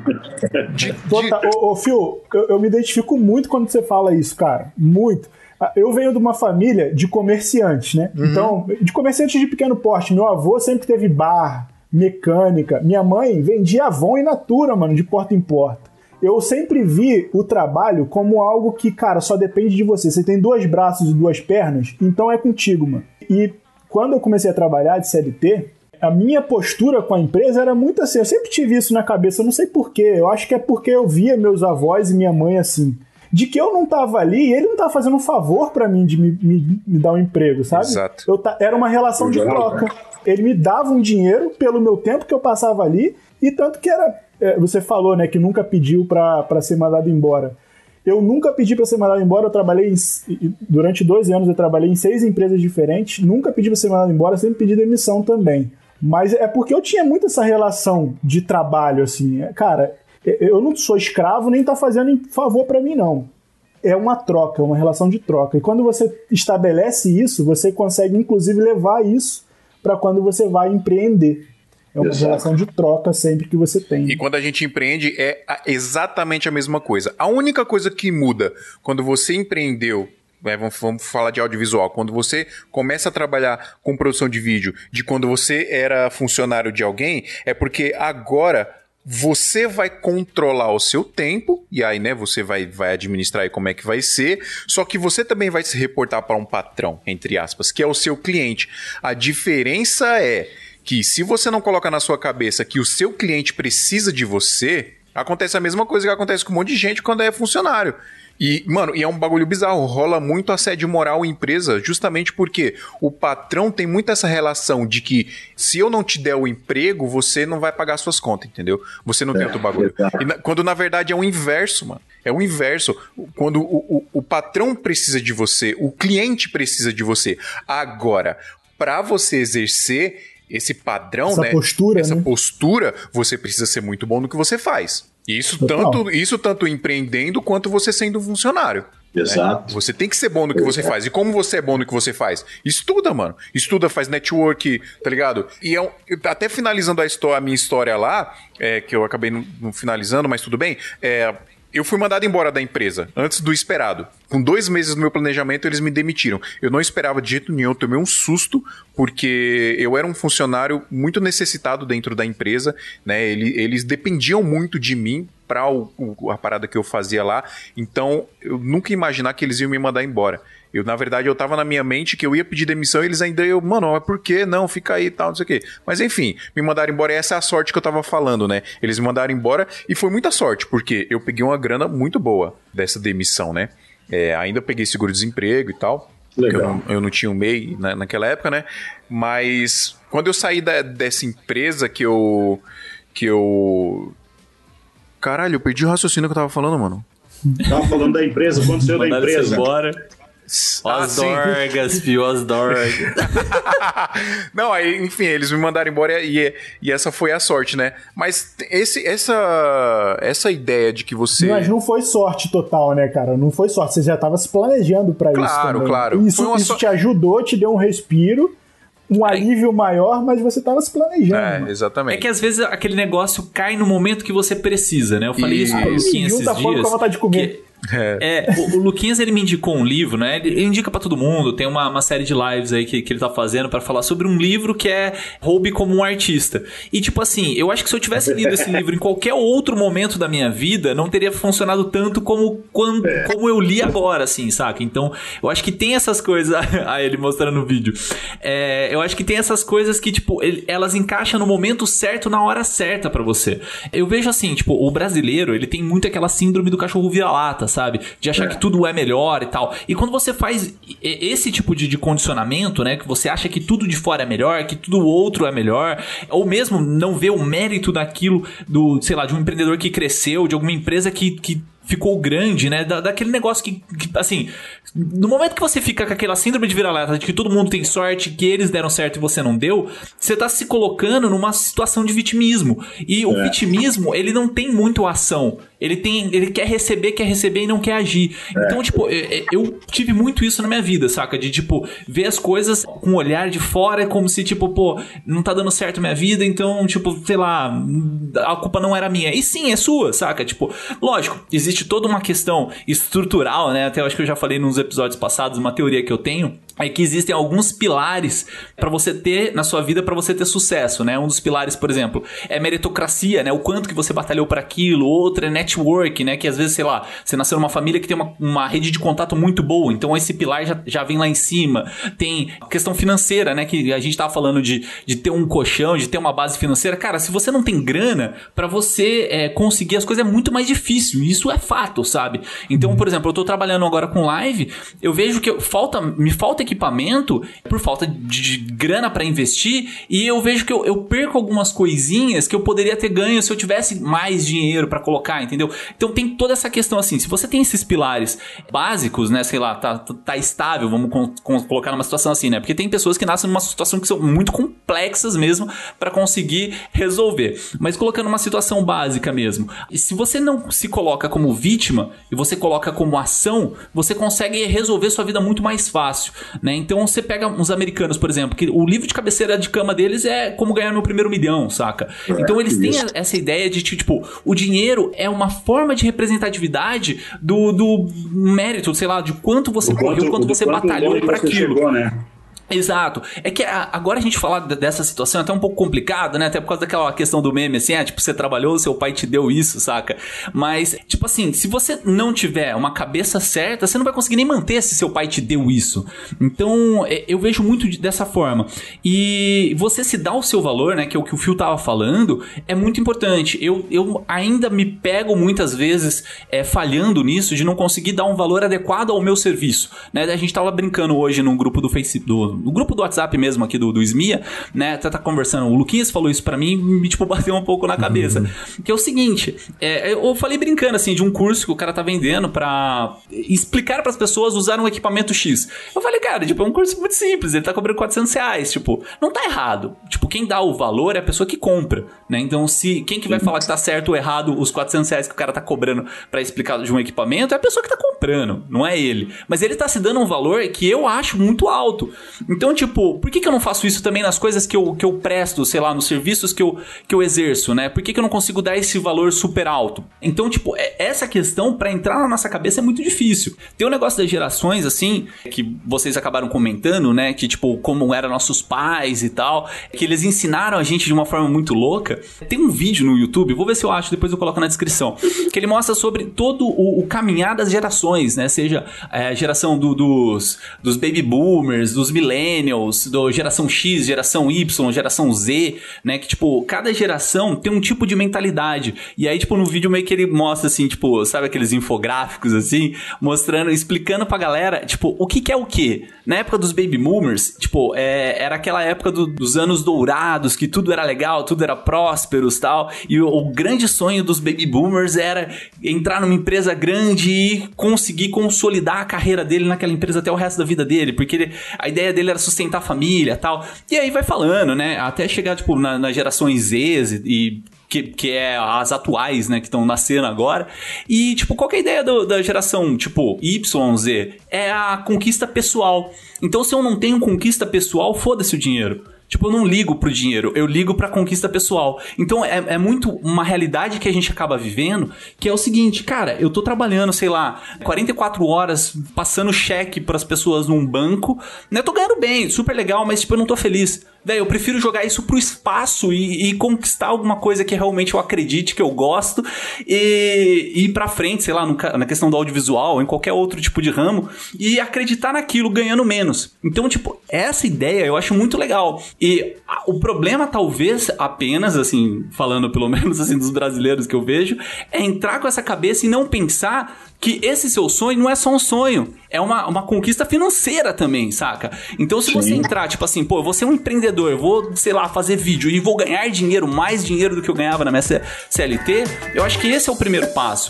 De, de... Ô, ô, Phil, eu, eu me identifico muito quando você fala isso, cara. Muito. Ah, eu venho de uma família de comerciantes, né? Uhum. Então, de comerciantes de pequeno porte. Meu avô sempre teve bar, mecânica. Minha mãe vendia Avon e Natura, mano, de porta em porta eu sempre vi o trabalho como algo que, cara, só depende de você. Você tem dois braços e duas pernas, então é contigo, mano. E quando eu comecei a trabalhar de CLT, a minha postura com a empresa era muito assim. Eu sempre tive isso na cabeça, eu não sei porquê. Eu acho que é porque eu via meus avós e minha mãe assim. De que eu não tava ali e ele não tava fazendo um favor para mim de me, me, me, dar um emprego, sabe?
Exato.
Eu era uma relação de troca. Ele me dava um dinheiro pelo meu tempo que eu passava ali, e tanto que era é, você falou, né, que nunca pediu para ser mandado embora. Eu nunca pedi para ser mandado embora, eu trabalhei em, durante dois anos, eu trabalhei em seis empresas diferentes, nunca pedi para ser mandado embora, sempre pedi demissão também. Mas é porque eu tinha muito essa relação de trabalho, assim. É, cara, eu não sou escravo nem tá fazendo favor para mim, não. É uma troca, uma relação de troca. E quando você estabelece isso, você consegue inclusive levar isso para quando você vai empreender. É uma
Exato.
relação de troca sempre que você tem.
E quando a gente empreende, é exatamente a mesma coisa. A única coisa que muda quando você empreendeu. né, vamos, vamos falar de audiovisual. Quando você começa a trabalhar com produção de vídeo, de quando você era funcionário de alguém, é porque agora você vai controlar o seu tempo, e aí, né, você vai, vai administrar aí como é que vai ser, só que você também vai se reportar para um patrão, entre aspas, que é o seu cliente. A diferença é que se você não coloca na sua cabeça que o seu cliente precisa de você, acontece a mesma coisa que acontece com um monte de gente quando é funcionário. E, mano, e é um bagulho bizarro, rola muito assédio moral em empresa, justamente porque o patrão tem muito essa relação de que se eu não te der o emprego, você não vai pagar suas contas, entendeu? Você não tem outro bagulho. E na- quando na verdade é o inverso, mano. É o inverso. Quando o, o, o patrão precisa de você, o cliente precisa de você. Agora, para você exercer esse padrão,
Essa
né?
postura,
essa
né?
postura, você precisa ser muito bom no que você faz. Isso
Total.
tanto, isso tanto empreendendo quanto você sendo funcionário.
Exato.
Você tem que ser bom no que você faz. E como você é bom no que você faz? Estuda, mano. Estuda, faz network, tá ligado? E é um- até finalizando a, histó- a minha história lá, é, que eu acabei não, não finalizando, mas tudo bem. É, eu fui mandado embora da empresa antes do esperado. Com dois meses do meu planejamento, eles me demitiram. Eu não esperava de jeito nenhum, eu tomei um susto, porque eu era um funcionário muito necessitado dentro da empresa, né? Ele- eles dependiam muito de mim para a parada que eu fazia lá. Então, eu nunca imaginar que eles iam me mandar embora. Eu, na verdade, eu tava na minha mente que eu ia pedir demissão e eles ainda eu, mano, mas por que? Não, fica aí e tal, não sei o quê. Mas enfim, me mandaram embora e essa é a sorte que eu tava falando, né? Eles me mandaram embora e foi muita sorte, porque eu peguei uma grana muito boa dessa demissão, né? É, ainda peguei seguro-desemprego e tal.
Legal.
Eu não, eu não tinha um MEI na, naquela época, né? Mas quando eu saí da- dessa empresa que eu. que eu. Caralho, eu perdi o raciocínio que eu tava falando, mano.
Tava falando da empresa, quando saiu da empresa.
embora.
Ah,
As
sim.
dorgas, fio, as dorgas.
Não, aí, enfim, eles me mandaram embora e, e essa foi a sorte, né? Mas esse, essa, essa ideia de que você.
Mas não foi sorte total, né, cara? Não foi sorte. Você já tava se planejando pra isso.
Claro, claro.
Isso,
Foi uma
isso
so-
te ajudou, te deu um respiro, um alívio maior, mas você tava se planejando.
É,
mano.
exatamente.
É que às vezes aquele negócio cai no momento que você precisa, né? Eu falei isso, pro
Isso.
Junta
esses
a fome
dias.
com a vontade de comer.
Que- É, o, o Luquinhas ele me indicou um livro, né? Ele, ele indica pra todo mundo. Tem uma, uma série de lives aí que, que ele tá fazendo pra falar sobre um livro que é Roube como um Artista. E tipo assim, eu acho que se eu tivesse lido esse livro em qualquer outro momento da minha vida, não teria funcionado tanto como, quando, como eu li agora, assim, saca? Então, eu acho que tem essas coisas. ah, ele mostrando no vídeo. É, eu acho que tem essas coisas que, tipo, ele- elas encaixam no momento certo, na hora certa pra você. Eu vejo assim, tipo, o brasileiro, ele tem muito aquela síndrome do cachorro vira-lata, sabe? De achar que tudo é melhor e tal. E quando você faz esse tipo de, de condicionamento, né? Que você acha que tudo de fora é melhor, que tudo outro é melhor, ou mesmo não vê o mérito daquilo, do, sei lá, de um empreendedor que cresceu, de alguma empresa que. que ficou grande, né? Da, daquele negócio que, que, assim, no momento que você fica com aquela síndrome de vira-lata, de que todo mundo tem sorte, que eles deram certo e você não deu, você tá se colocando numa situação de vitimismo. E o vitimismo, ele não tem muito ação. Ele tem, ele quer receber, quer receber e não quer agir. Então, tipo, eu, eu tive muito isso na minha vida, saca? De, tipo, ver as coisas com um olhar de fora, como se, tipo, pô, não tá dando certo minha vida, então, tipo, sei lá, a culpa não era minha. E sim, é sua, saca? Tipo, lógico, existe toda uma questão estrutural, né? Até acho que eu já falei nos episódios passados, uma teoria que eu tenho, é que existem alguns pilares pra você ter na sua vida pra você ter sucesso, né? Um dos pilares, por exemplo, é meritocracia, né? O quanto que você batalhou para aquilo. Outro é network, né? Que às vezes, sei lá, você nasceu numa família que tem uma, uma rede de contato muito boa, então esse pilar já, já vem lá em cima. Tem questão financeira, né? Que a gente tava falando de, de ter um colchão, de ter uma base financeira. Cara, se você não tem grana, pra você é, conseguir as coisas é muito mais difícil. Isso é fato, sabe? Então, por exemplo, eu tô trabalhando agora com live, eu vejo que eu- falta, me falta equipamento por falta de, de grana pra investir e eu vejo que eu, eu perco algumas coisinhas que eu poderia ter ganho se eu tivesse mais dinheiro pra colocar, entendeu? Entendeu? Então tem toda essa questão assim, se você tem esses pilares básicos, né, sei lá, tá, tá estável, vamos com, com, colocar numa situação assim, né? Porque tem pessoas que nascem numa situação que são muito complexas mesmo para conseguir resolver. Mas colocando uma situação básica mesmo, se você não se coloca como vítima e você coloca como ação, você consegue resolver sua vida muito mais fácil, né? Então você pega uns americanos, por exemplo, que o livro de cabeceira de cama deles é como ganhar meu primeiro milhão, saca? Então eles têm essa ideia de tipo, o dinheiro é uma forma de representatividade do, do mérito, sei lá, de quanto você correu, quanto você batalhou para aquilo. Chegou, né? Exato. É que agora a gente falar dessa situação é até um pouco complicado, né? Até por causa daquela questão do meme, assim, é tipo, você trabalhou, seu pai te deu isso, saca? Mas, tipo assim, se você não tiver uma cabeça certa, você não vai conseguir nem manter se seu pai te deu isso. Então, é, eu vejo muito dessa forma. E você se dá o seu valor, né? Que é o que o Phil tava falando, é muito importante. Eu, eu ainda me pego muitas vezes é, falhando nisso, de não conseguir dar um valor adequado ao meu serviço. Né? A gente tava brincando hoje num grupo do Facebook. Do, no grupo do WhatsApp mesmo aqui do, do SMIA, né? Tá, tá conversando. O Luquinhas falou isso para mim me, tipo, bateu um pouco na cabeça. Uhum. Que é o seguinte, é, eu falei brincando, assim, de um curso que o cara tá vendendo para explicar para as pessoas usar um equipamento X. Eu falei, cara, tipo, é um curso muito simples, ele tá cobrando 400 reais, tipo, não tá errado. Tipo, quem dá o valor é a pessoa que compra, né? Então, se quem que vai falar que tá certo ou errado os 400 reais que o cara tá cobrando para explicar de um equipamento é a pessoa que tá comprando, não é ele. Mas ele tá se dando um valor que eu acho muito alto. Então, tipo, por que, que eu não faço isso também nas coisas que eu, que eu presto, sei lá, nos serviços que eu, que eu exerço, né? Por que, que eu não consigo dar esse valor super alto? Então, tipo, é, essa questão, para entrar na nossa cabeça, é muito difícil. Tem um negócio das gerações, assim, que vocês acabaram comentando, né? Que, tipo, como eram nossos pais e tal, que eles ensinaram a gente de uma forma muito louca. Tem um vídeo no YouTube, vou ver se eu acho, depois eu coloco na descrição, que ele mostra sobre todo o, o caminhar das gerações, né? Seja é, a geração do, dos, dos baby boomers, dos millennials, millennials, do geração X, geração Y, geração Z, né? Que, tipo, cada geração tem um tipo de mentalidade. E aí, tipo, no vídeo meio que ele mostra, assim, tipo, sabe aqueles infográficos, assim, mostrando, explicando pra galera, tipo, o que, que é o que? Na época dos baby boomers, tipo, é, era aquela época do, dos anos dourados, que tudo era legal, tudo era prósperos tal. E o, o grande sonho dos baby boomers era entrar numa empresa grande e conseguir consolidar a carreira dele naquela empresa até o resto da vida dele, porque ele, a ideia dele era sustentar a família tal. E aí vai falando, né? Até chegar, tipo, na, nas gerações Z e que, que é as atuais, né, que estão nascendo agora. E, tipo, qual é a ideia do, da geração, tipo, Y, Z? É a conquista pessoal. Então, se eu não tenho conquista pessoal, foda-se o dinheiro. Tipo, eu não ligo pro dinheiro, eu ligo pra conquista pessoal. Então é, é muito uma realidade que a gente acaba vivendo, que é o seguinte, cara, eu tô trabalhando, sei lá, 44 horas passando cheque pras pessoas num banco, né? Eu tô ganhando bem, super legal, mas tipo, eu não tô feliz. Velho, eu prefiro jogar isso pro espaço e, e, conquistar alguma coisa que realmente eu acredite, que eu gosto, e, e ir pra frente, sei lá, no, na questão do audiovisual, em qualquer outro tipo de ramo, e acreditar naquilo ganhando menos. Então, tipo, essa ideia eu acho muito legal. E a, o problema, talvez, apenas, assim, falando pelo menos assim dos brasileiros que eu vejo, é entrar com essa cabeça e não pensar que esse seu sonho não é só um sonho, é uma, uma conquista financeira também, saca? Então, se Sim. você entrar, tipo assim, pô, eu vou ser um empreendedor, eu vou, sei lá, fazer vídeo e vou ganhar dinheiro, mais dinheiro do que eu ganhava na minha CLT, eu acho que esse é o primeiro passo.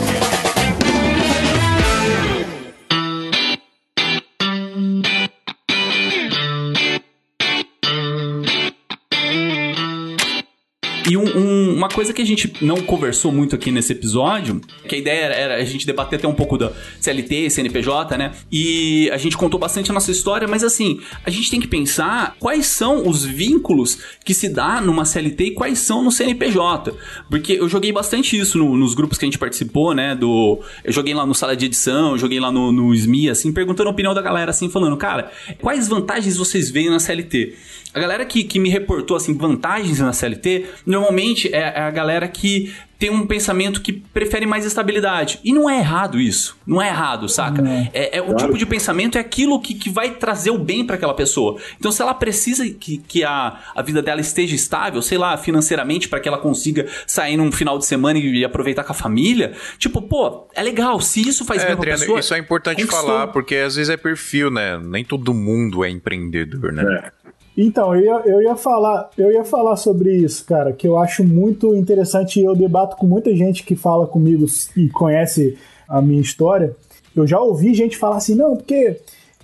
uma coisa que a gente não conversou muito aqui nesse episódio, que a ideia era, era a gente debater até um pouco da CLT, CNPJ, né? E a gente contou bastante a nossa história, mas assim, a gente tem que pensar quais são os vínculos que se dá numa CLT e quais são no CNPJ. Porque eu joguei bastante isso no, nos grupos que a gente participou, né? Do, eu joguei lá no sala de edição, joguei lá no, no SMI, assim, perguntando a opinião da galera, assim, falando, cara, quais vantagens vocês veem na CLT? A galera que, que me reportou, assim, vantagens na CLT, normalmente é, é a galera que tem um pensamento que prefere mais estabilidade. E não é errado isso. Não é errado, saca? É, é o tipo de pensamento, é aquilo que, que vai trazer o bem para aquela pessoa. Então, se ela precisa que, que a, a vida dela esteja estável, sei lá, financeiramente, para que ela consiga sair num final de semana e, e aproveitar com a família, tipo, pô, é legal. Se isso faz
É,
bem pra
Adriano,
pessoa.
isso é importante
conquistou.
falar, porque às vezes é perfil, né? Nem todo mundo é empreendedor, né?
É.
Então, eu ia, eu ia falar, eu ia falar sobre isso, cara, que eu acho muito interessante e eu debato com muita gente que fala comigo e conhece a minha história. Eu já ouvi gente falar assim, não, porque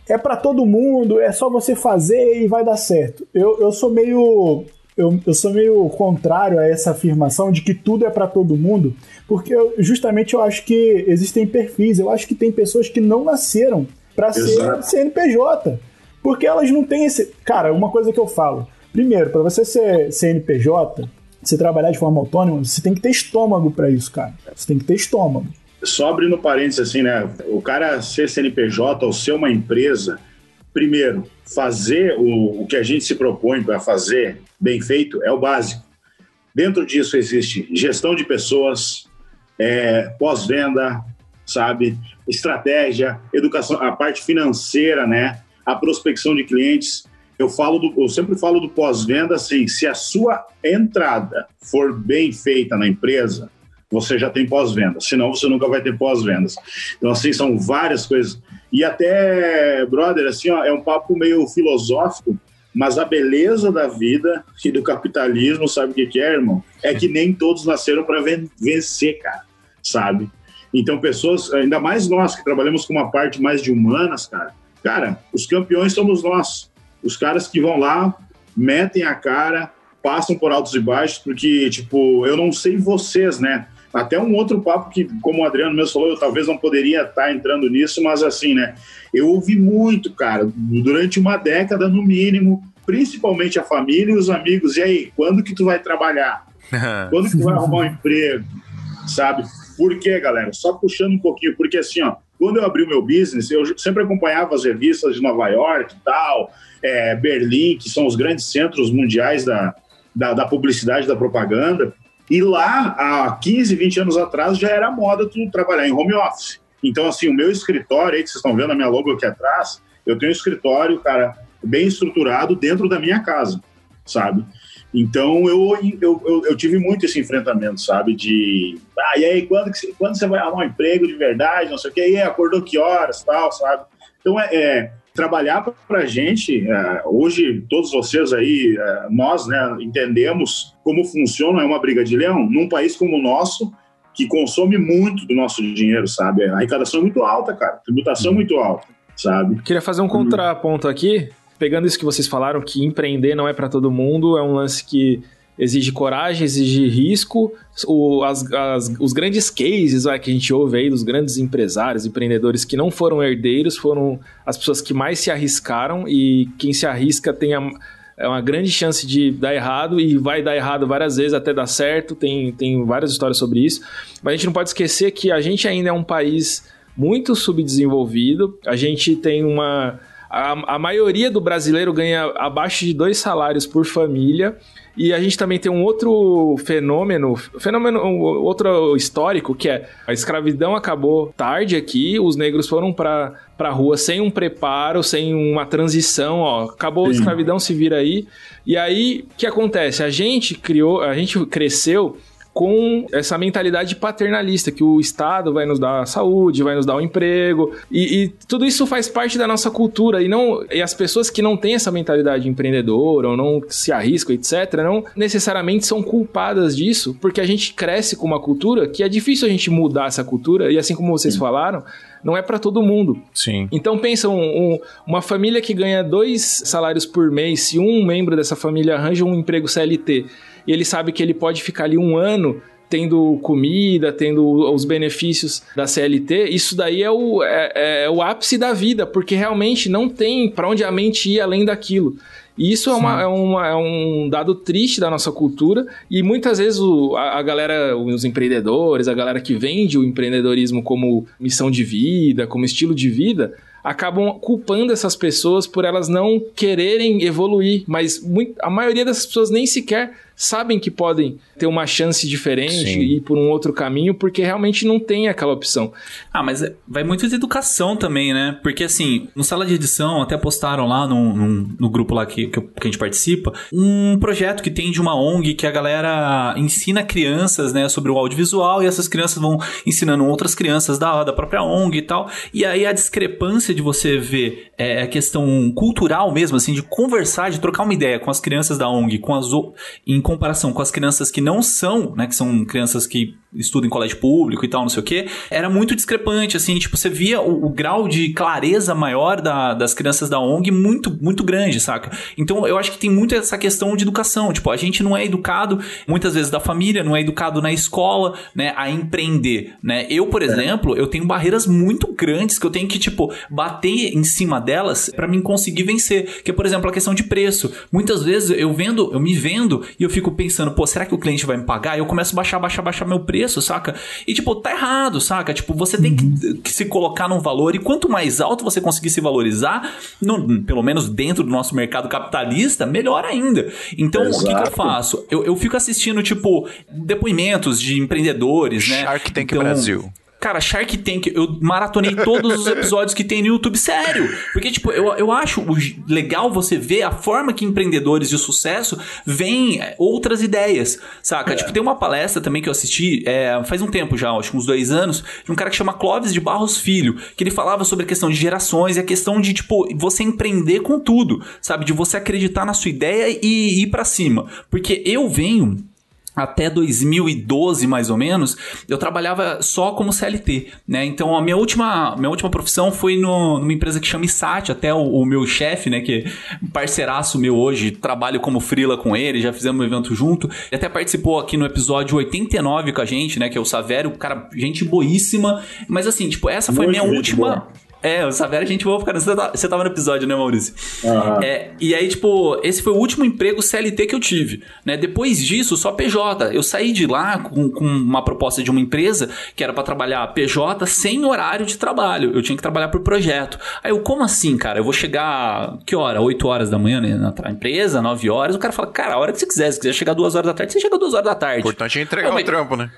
é pra todo mundo, é só você fazer e vai dar certo. Eu, eu sou meio eu, eu sou meio contrário a essa afirmação de que tudo é pra todo mundo, porque eu- justamente eu acho que existem perfis, eu acho que tem pessoas que não nasceram pra ser. CNPJ. Porque elas não têm esse. Cara, uma coisa que eu falo. Primeiro, para você ser CNPJ, você trabalhar de forma autônoma, você tem que ter estômago para isso, cara. Você tem que ter estômago.
Só abrindo parênteses assim, né? O cara ser CNPJ ou ser uma empresa, primeiro, fazer o, o que a gente se propõe para fazer bem feito é o básico. Dentro disso existe gestão de pessoas, é, pós-venda, sabe? Estratégia, educação, a parte financeira, né? A prospecção de clientes. Eu falo do, eu sempre falo do pós-venda assim, se a sua entrada for bem feita na empresa, você já tem pós-venda, senão você nunca vai ter pós-vendas. Então, assim, são várias coisas. E até, brother, assim, ó, é um papo meio filosófico, mas a beleza da vida e do capitalismo, sabe o que, é, irmão? É que nem todos nasceram para vencer, cara, sabe? Então, pessoas, ainda mais nós que trabalhamos com uma parte mais de humanas, cara, cara, os campeões somos nós. Os caras que vão lá, metem a cara, passam por altos e baixos, porque, tipo, eu não sei vocês, né? Até um outro papo que, como o Adriano mesmo falou, eu talvez não poderia estar entrando nisso, mas assim, né? Eu ouvi muito, cara, durante uma década no mínimo, principalmente a família e os amigos. E aí, quando que tu vai trabalhar? Quando que tu vai arrumar um emprego? Sabe? Por quê, galera? Só puxando um pouquinho, porque assim, ó, quando eu abri o meu business, eu sempre acompanhava as revistas de Nova York e tal, é, Berlim, que são os grandes centros mundiais da, da, da publicidade, da propaganda. E lá, há 15, 20 anos atrás, já era moda tu trabalhar em home office. Então, assim, o meu escritório aí, que vocês estão vendo a minha logo aqui atrás, eu tenho um escritório, cara, bem estruturado dentro da minha casa, sabe? Então, eu, eu, eu, eu tive muito esse enfrentamento, sabe? De, ah, e aí, quando, que, você- quando você vai arrumar um emprego de verdade, não sei o quê, e aí, acordou que horas, tal, sabe? Então, é, é trabalhar para a gente, é, hoje, todos vocês aí, é, nós, né, entendemos como funciona uma briga de leão num país como o nosso, que consome muito do nosso dinheiro, sabe? A arrecadação é muito alta, cara, tributação é muito alta, sabe?
Queria fazer um contraponto aqui, pegando isso que vocês falaram, que empreender não é para todo mundo, é um lance que exige coragem, exige risco. O- as- as- os grandes cases vai, que a gente ouve aí dos grandes empresários, empreendedores que não foram herdeiros, foram as pessoas que mais se arriscaram e quem se arrisca tem a, é uma grande chance de dar errado e vai dar errado várias vezes até dar certo. Tem, tem várias histórias sobre isso. Mas a gente não pode esquecer que a gente ainda é um país muito subdesenvolvido. A gente tem uma. A, a maioria do brasileiro ganha abaixo de dois salários por família. E a gente também tem um outro fenômeno, fenômeno um outro histórico, que é a escravidão acabou tarde aqui, os negros foram para pra rua sem um preparo, sem uma transição, ó, acabou a
Sim.
escravidão, se vira aí. E aí, o que acontece? A gente criou, a gente cresceu com essa mentalidade paternalista, que o Estado vai nos dar saúde, vai nos dar um emprego, e, e tudo isso faz parte da nossa cultura, e não e as pessoas que não têm essa mentalidade empreendedora, ou não se arriscam, etc., não necessariamente são culpadas disso, porque a gente cresce com uma cultura que é difícil a gente mudar essa cultura, e assim como vocês falaram, não é para todo mundo.
Sim.
Então pensa um- um- uma família que ganha dois salários por mês, se um membro dessa família arranja um emprego CLT e ele sabe que ele pode ficar ali um ano tendo comida, tendo os benefícios da CLT, isso daí é o, é, é o ápice da vida, porque realmente não tem para onde a mente ir além daquilo. E isso é, uma, é, uma, é, um dado triste da nossa cultura, e muitas vezes o, a, a, galera, os empreendedores, a galera que vende o empreendedorismo como missão de vida, como estilo de vida, acabam culpando essas pessoas por elas não quererem evoluir, mas muito, a maioria dessas pessoas nem sequer sabem que podem ter uma chance diferente Sim. e ir por um outro caminho, porque realmente não tem aquela opção.
Ah, mas é, vai muito de educação também, né? Porque assim, no sala de edição, até postaram lá no, no, no grupo lá que, que, a gente participa, um projeto que tem de uma ONG que a galera ensina crianças, né, sobre o audiovisual e essas crianças vão ensinando outras crianças da, da própria ONG e tal. E aí a discrepância de você ver é, a questão cultural mesmo, assim, de conversar, de trocar uma ideia com as crianças da ONG, com as em comparação com as crianças que não são, né, que são crianças que estudam em colégio público e tal, não sei o que, era muito discrepante, assim, tipo, você via o, o grau de clareza maior da, das crianças da ONG muito, muito grande, saca? Então, eu acho que tem muito essa questão de educação, tipo, a gente não é educado, muitas vezes da família, não é educado na escola, né, a empreender, né? Eu, por é. exemplo, eu tenho barreiras muito grandes que eu tenho que, tipo, bater em cima delas para mim conseguir vencer, que é, por exemplo, a questão de preço. Muitas vezes eu vendo, eu me vendo e eu fico pensando, pô, será que o cliente vai me pagar? E eu começo a baixar, baixar, baixar meu preço, saca? E, tipo, tá errado, saca? Tipo, você tem que, que se colocar num valor e quanto mais alto você conseguir se valorizar, no, pelo menos dentro do nosso mercado capitalista, melhor ainda. Então, Exato. o que, que eu faço? Eu, eu fico assistindo, tipo, depoimentos de empreendedores, né?
Shark Tank
então,
Brasil.
Cara, Shark Tank, eu maratonei todos os episódios que tem no YouTube, sério. Porque, tipo, eu, eu acho legal você ver a forma que empreendedores de sucesso veem é, outras ideias, saca? É. Tipo, tem uma palestra também que eu assisti é, faz um tempo já, acho uns dois anos, de um cara que chama Clóvis de Barros Filho, que ele falava sobre a questão de gerações e a questão de, tipo, você empreender com tudo, sabe? De você acreditar na sua ideia e ir para cima. Porque eu venho até 2012 mais ou menos, eu trabalhava só como CLT, né? Então a minha última, minha última profissão foi no, numa empresa que chama Isat, até o, o meu chefe, né, que é parceiraço meu hoje, trabalho como freela com ele, já fizemos um evento junto. Ele até participou aqui no episódio 89 com a gente, né, que é o Savério, cara, gente boíssima, mas assim, tipo, essa foi a minha última boa. É, o Savera a gente boa, cara. Você, tá, você tava no episódio, né, Maurício? Uhum. É, e aí, tipo, esse foi o último emprego CLT que eu tive, né? Depois disso, só PJ. Eu saí de lá com, com uma proposta de uma empresa que era para trabalhar PJ sem horário de trabalho. Eu tinha que trabalhar por projeto. Aí eu, como assim, cara? Eu vou chegar, que hora? 8 horas da manhã, né? Na empresa, 9 horas. O cara fala, cara, a hora que você quiser. Se quiser chegar 2 horas da tarde, você chega 2 horas da tarde. O
importante é entregar o trampo, né?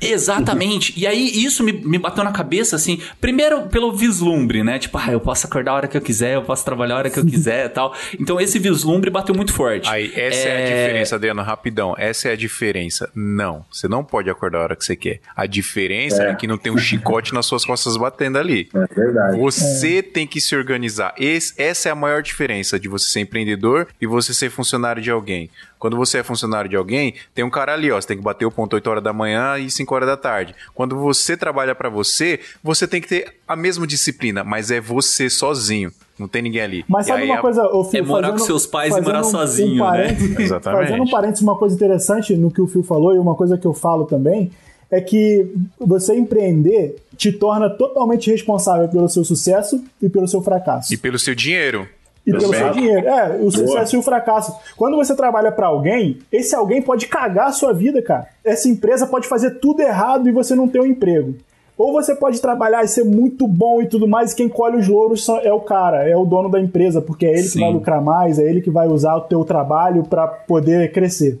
Exatamente. e aí isso me, me bateu na cabeça, assim, primeiro pelo vislumbre, né? Tipo, ah, eu posso acordar a hora que eu quiser, eu posso trabalhar a hora que eu quiser e tal. Então esse vislumbre bateu muito forte.
Aí, essa é... é... a diferença, Adriano, rapidão. Essa é a diferença. Não, você não pode acordar a hora que você quer. A diferença é, é que não tem um chicote nas suas costas batendo ali.
É verdade.
Você é. tem que se organizar. Esse, essa é a maior diferença de você ser empreendedor e você ser funcionário de alguém. Quando você é funcionário de alguém, tem um cara ali, ó, você tem que bater o ponto 8 horas da manhã e 5 horas da tarde. Quando você trabalha para você, você tem que ter a mesma disciplina, mas é você sozinho. Não tem ninguém ali.
Mas sabe uma a... coisa,
o Fio, É morar fazendo, com seus pais e morar sozinho, um né?
Exatamente.
Fazendo um parênteses, uma coisa interessante no que o Fio falou e uma coisa que eu falo também é que você empreender te torna totalmente responsável pelo seu sucesso e pelo seu fracasso.
E pelo seu dinheiro.
E pelo seu dinheiro. É, o sucesso e o fracasso. Quando você trabalha para alguém, esse alguém pode cagar a sua vida, cara. Essa empresa pode fazer tudo errado e você não ter um emprego. Ou você pode trabalhar e ser muito bom e tudo mais, e quem colhe os louros é o cara, é o dono da empresa, porque é ele Sim. que vai lucrar mais, é ele que vai usar o teu trabalho para poder crescer.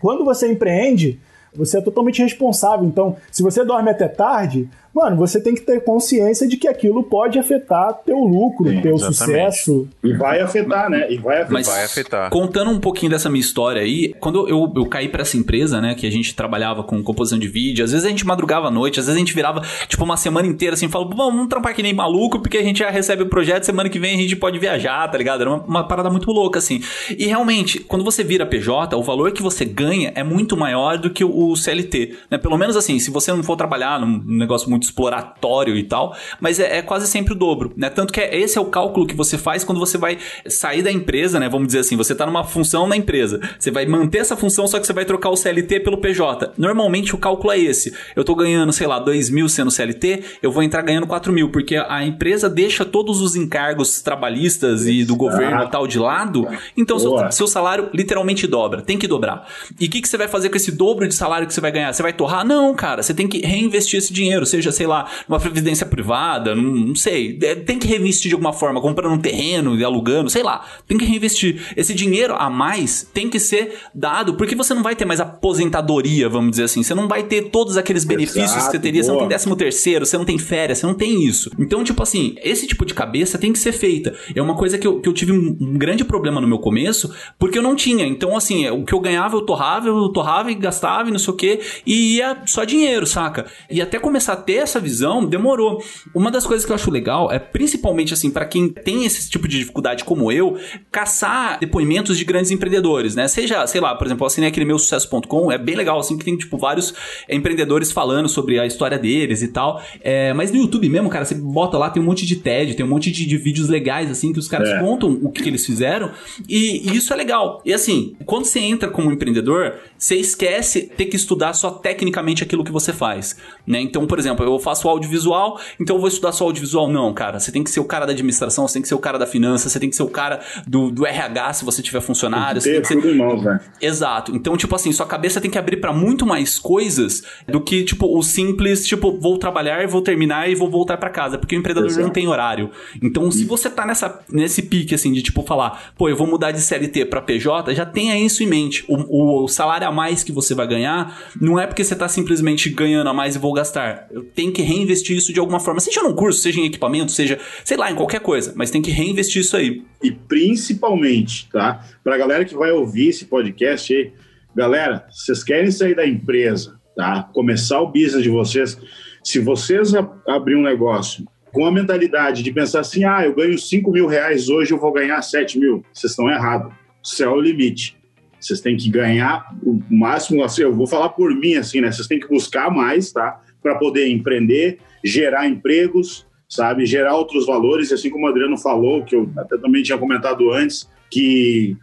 Quando você empreende, você é totalmente responsável. Então, se você dorme até tarde, mano, você tem que ter consciência de que aquilo pode afetar teu lucro, Sim, teu exatamente. sucesso.
E vai afetar, né? E vai afetar.
Mas
vai afetar.
Contando um pouquinho dessa minha história aí, quando eu, eu caí para essa empresa, né, que a gente trabalhava com composição de vídeo, às vezes a gente madrugava à noite, às vezes a gente virava, tipo, uma semana inteira assim, falou, vamos trampar que nem maluco, porque a gente já recebe o projeto, semana que vem a gente pode viajar, tá ligado? Era uma, uma parada muito louca, assim. E realmente, quando você vira PJ, o valor que você ganha é muito maior do que o CLT, né? Pelo menos assim, se você não for trabalhar num negócio muito muito exploratório e tal, mas é, é, quase sempre o dobro, né? Tanto que é, esse é o cálculo que você faz quando você vai sair da empresa, né? Vamos dizer assim, você tá numa função na empresa, você vai manter essa função, só que você vai trocar o CLT pelo PJ. Normalmente o cálculo é esse. Eu tô ganhando, sei lá, 2 mil sendo CLT, eu vou entrar ganhando 4 mil, porque a empresa deixa todos os encargos trabalhistas e do governo e tal de lado, então seu, seu, salário literalmente dobra, tem que dobrar. E o que, que você vai fazer com esse dobro de salário que você vai ganhar? Você vai torrar? Não, cara, você tem que reinvestir esse dinheiro, seja, sei lá, numa previdência privada, não, não sei, é, tem que reinvestir de alguma forma, comprando um terreno e alugando, sei lá, tem que reinvestir. Esse dinheiro a mais tem que ser dado, porque você não vai ter mais aposentadoria, vamos dizer assim, você não vai ter todos aqueles benefícios Exato, que você teria, boa. você não tem décimo terceiro, você não tem férias, você não tem isso. Então, tipo assim, esse tipo de cabeça tem que ser feita. É uma coisa que eu, que eu tive um, um grande problema no meu começo, porque eu não tinha. Então, assim, o que eu ganhava, eu torrava, eu torrava e gastava e não sei o que, e ia só dinheiro, saca? E até começar a ter essa visão, demorou. Uma das coisas que eu acho legal é, principalmente, assim, para quem tem esse tipo de dificuldade como eu, caçar depoimentos de grandes empreendedores, né? Seja, sei lá, por exemplo, assim, aquele meu sucesso.com, é bem legal, assim, que tem, tipo, vários empreendedores falando sobre a história deles e tal. É, mas no YouTube mesmo, cara, você bota lá, tem um monte de TED, tem um monte de, de vídeos legais, assim, que os caras é. contam o que, que eles fizeram. E, e, isso é legal. E assim, quando você entra como empreendedor, você esquece ter que estudar só tecnicamente aquilo que você faz. Né? Então, por exemplo, eu faço audiovisual, então eu vou estudar só audiovisual. Não, cara. Você tem que ser o cara da administração, você tem que ser o cara da finança, você tem que ser o cara do, do RH se você tiver funcionário. Tem que ter tudo ser... velho. Exato. Então, tipo assim, sua cabeça tem que abrir para muito mais coisas do que, tipo, o simples, tipo, vou trabalhar, vou terminar e vou voltar para casa. Porque o empreendedor Exato. não tem horário. Então, se você tá nessa, nesse pique, assim, de tipo, falar, pô, eu vou mudar de CLT para PJ, já tenha isso em mente. O, o, salário a mais que você vai ganhar não é porque você tá simplesmente ganhando a mais e vou gastar. Tenho que reinvestir isso de alguma forma, seja num curso, seja em equipamento, seja, sei lá, em qualquer coisa, mas tem que reinvestir isso aí.
E principalmente, tá? Pra galera que vai ouvir esse podcast aí, galera, vocês querem sair da empresa, tá? Começar o business de vocês. Se vocês abrir um negócio com a mentalidade de pensar assim, ah, eu ganho 5 mil reais hoje, eu vou ganhar 7 mil. Vocês estão errados. Céu é o limite. Vocês têm que ganhar o máximo, assim, eu vou falar por mim, assim, né? Vocês têm que buscar mais, tá? Para poder empreender, gerar empregos, sabe? Gerar outros valores, e assim como o Adriano falou, que eu até também tinha comentado antes, que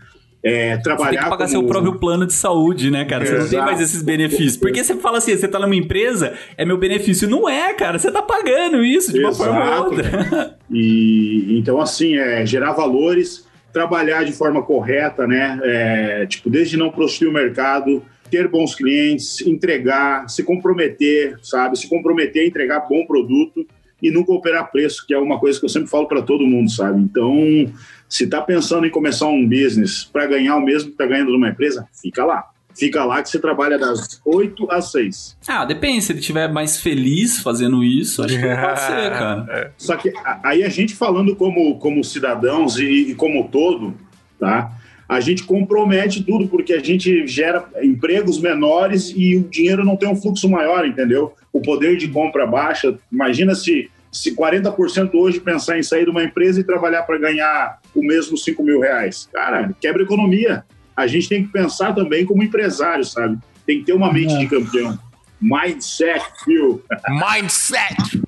é, trabalhar. Você tem
que pagar como... seu próprio plano de saúde, né, cara? Você Exato. não tem mais esses benefícios. Porque você fala assim, você tá numa empresa, é meu benefício. Não é, cara. Você tá pagando isso de uma Exato. forma ou outra.
E então, assim, é gerar valores, trabalhar de forma correta, né? É, tipo, desde não prostituir o mercado, ter bons clientes, entregar, se comprometer, sabe? Se comprometer a entregar bom produto e nunca operar preço, que é uma coisa que eu sempre falo para todo mundo, sabe? Então, se está pensando em começar um business para ganhar o mesmo que está ganhando numa empresa, fica lá. Fica lá que você trabalha das 8 às 6.
Ah, depende. Se ele estiver mais feliz fazendo isso, acho que pode ser, cara.
É. Só que aí a gente falando como, como cidadãos e, e como todo, tá? A gente compromete tudo porque a gente gera empregos menores e o dinheiro não tem um fluxo maior, entendeu? O poder de compra baixa. Imagina se se 40% hoje pensar em sair de uma empresa e trabalhar para ganhar o mesmo 5 mil reais, cara, quebra economia. A gente tem que pensar também como empresário, sabe? Tem que ter uma mente é. de campeão. Mindset, viu?
Mindset!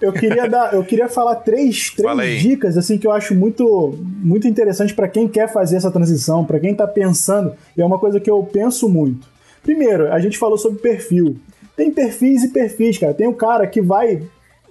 Eu queria dar, eu queria falar três, três dicas assim que eu acho muito muito interessante para quem quer fazer essa transição, para quem está pensando, e é uma coisa que eu penso muito. Primeiro, a gente falou sobre perfil. Tem perfis e perfis, cara. Tem o cara que vai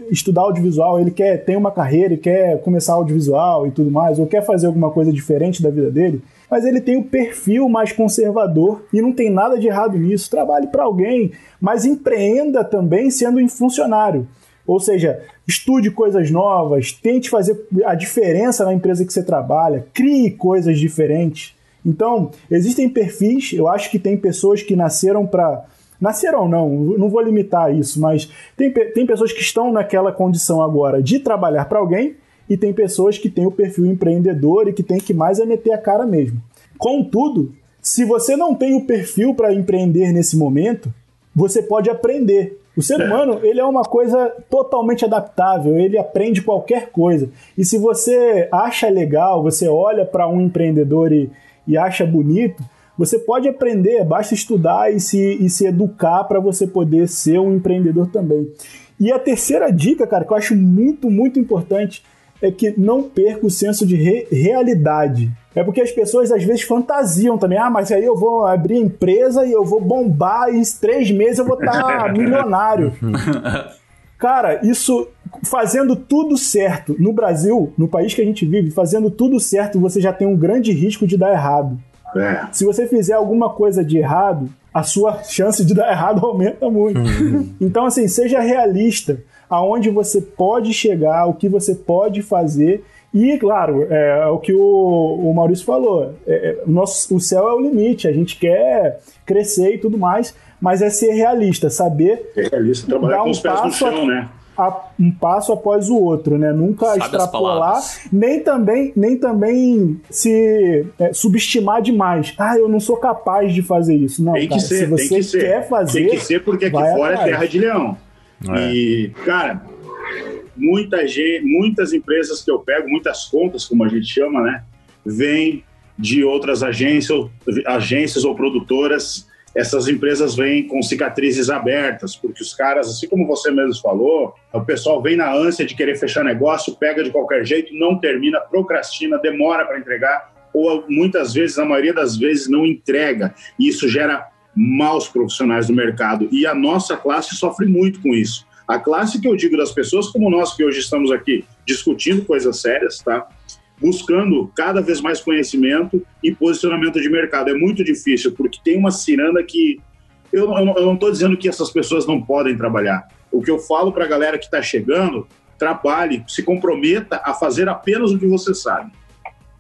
estudar audiovisual, ele quer tem uma carreira e quer começar audiovisual e tudo mais, ou quer fazer alguma coisa diferente da vida dele, mas ele tem o perfil mais conservador e não tem nada de errado nisso. Trabalhe para alguém, mas empreenda também sendo um funcionário. Ou seja, estude coisas novas, tente fazer a diferença na empresa que você trabalha, crie coisas diferentes. Então, existem perfis, eu acho que tem pessoas que nasceram para Nasceram não, não vou limitar isso, mas tem, tem pessoas que estão naquela condição agora de trabalhar para alguém e tem pessoas que têm o perfil empreendedor e que tem que mais é meter a cara mesmo. Contudo, se você não tem o perfil para empreender nesse momento, você pode aprender. O ser humano, ele é uma coisa totalmente adaptável, ele aprende qualquer coisa. E se você acha legal, você olha para um empreendedor e, e acha bonito, você pode aprender, basta estudar e se, e se educar para você poder ser um empreendedor também. E a terceira dica, cara, que eu acho muito, muito importante, é que não perca o senso de re realidade. É porque as pessoas às vezes fantasiam também. Ah, mas aí eu vou abrir empresa e eu vou bombar e em três meses eu vou estar milionário. Cara, isso fazendo tudo certo no Brasil, no país que a gente vive, fazendo tudo certo, você já tem um grande risco de dar errado.
É.
Se você fizer alguma coisa de errado, a sua chance de dar errado aumenta muito. Então, assim, seja realista aonde você pode chegar, o que você pode fazer. E, claro, é, o que o, o Maurício falou: é, é, o, nosso, o céu é o limite, a gente quer crescer e tudo mais, mas é ser realista, saber
É realista, trabalhar
Dá
com
um
os pés no
passo
chão,
a-
né?
A- um passo após o outro, né? Nunca
Sabe
extrapolar, nem também, nem também se é, subestimar demais. Ah, eu não sou capaz de fazer isso. Não,
Tem que
cara,
ser,
se você
tem que ser.
quer fazer,
Tem que ser porque aqui fora
atrás.
é terra de leão. E, cara, muita gente, muitas empresas que eu pego, muitas contas, como a gente chama, né? Vêm de outras agências, agências ou produtoras. Essas empresas vêm com cicatrizes abertas, porque os caras, assim como você mesmo falou, o pessoal vem na ânsia de querer fechar negócio, pega de qualquer jeito, não termina, procrastina, demora para entregar, ou muitas vezes, a maioria das vezes, não entrega. E isso gera maus profissionais do mercado. E a nossa classe sofre muito com isso. A classe que eu digo das pessoas como nós, que hoje estamos aqui discutindo coisas sérias, tá? Buscando cada vez mais conhecimento e posicionamento de mercado. É muito difícil, porque tem uma ciranda que. Eu, eu não- eu não estou dizendo que essas pessoas não podem trabalhar. O que eu falo para a galera que está chegando, trabalhe, se comprometa a fazer apenas o que você sabe.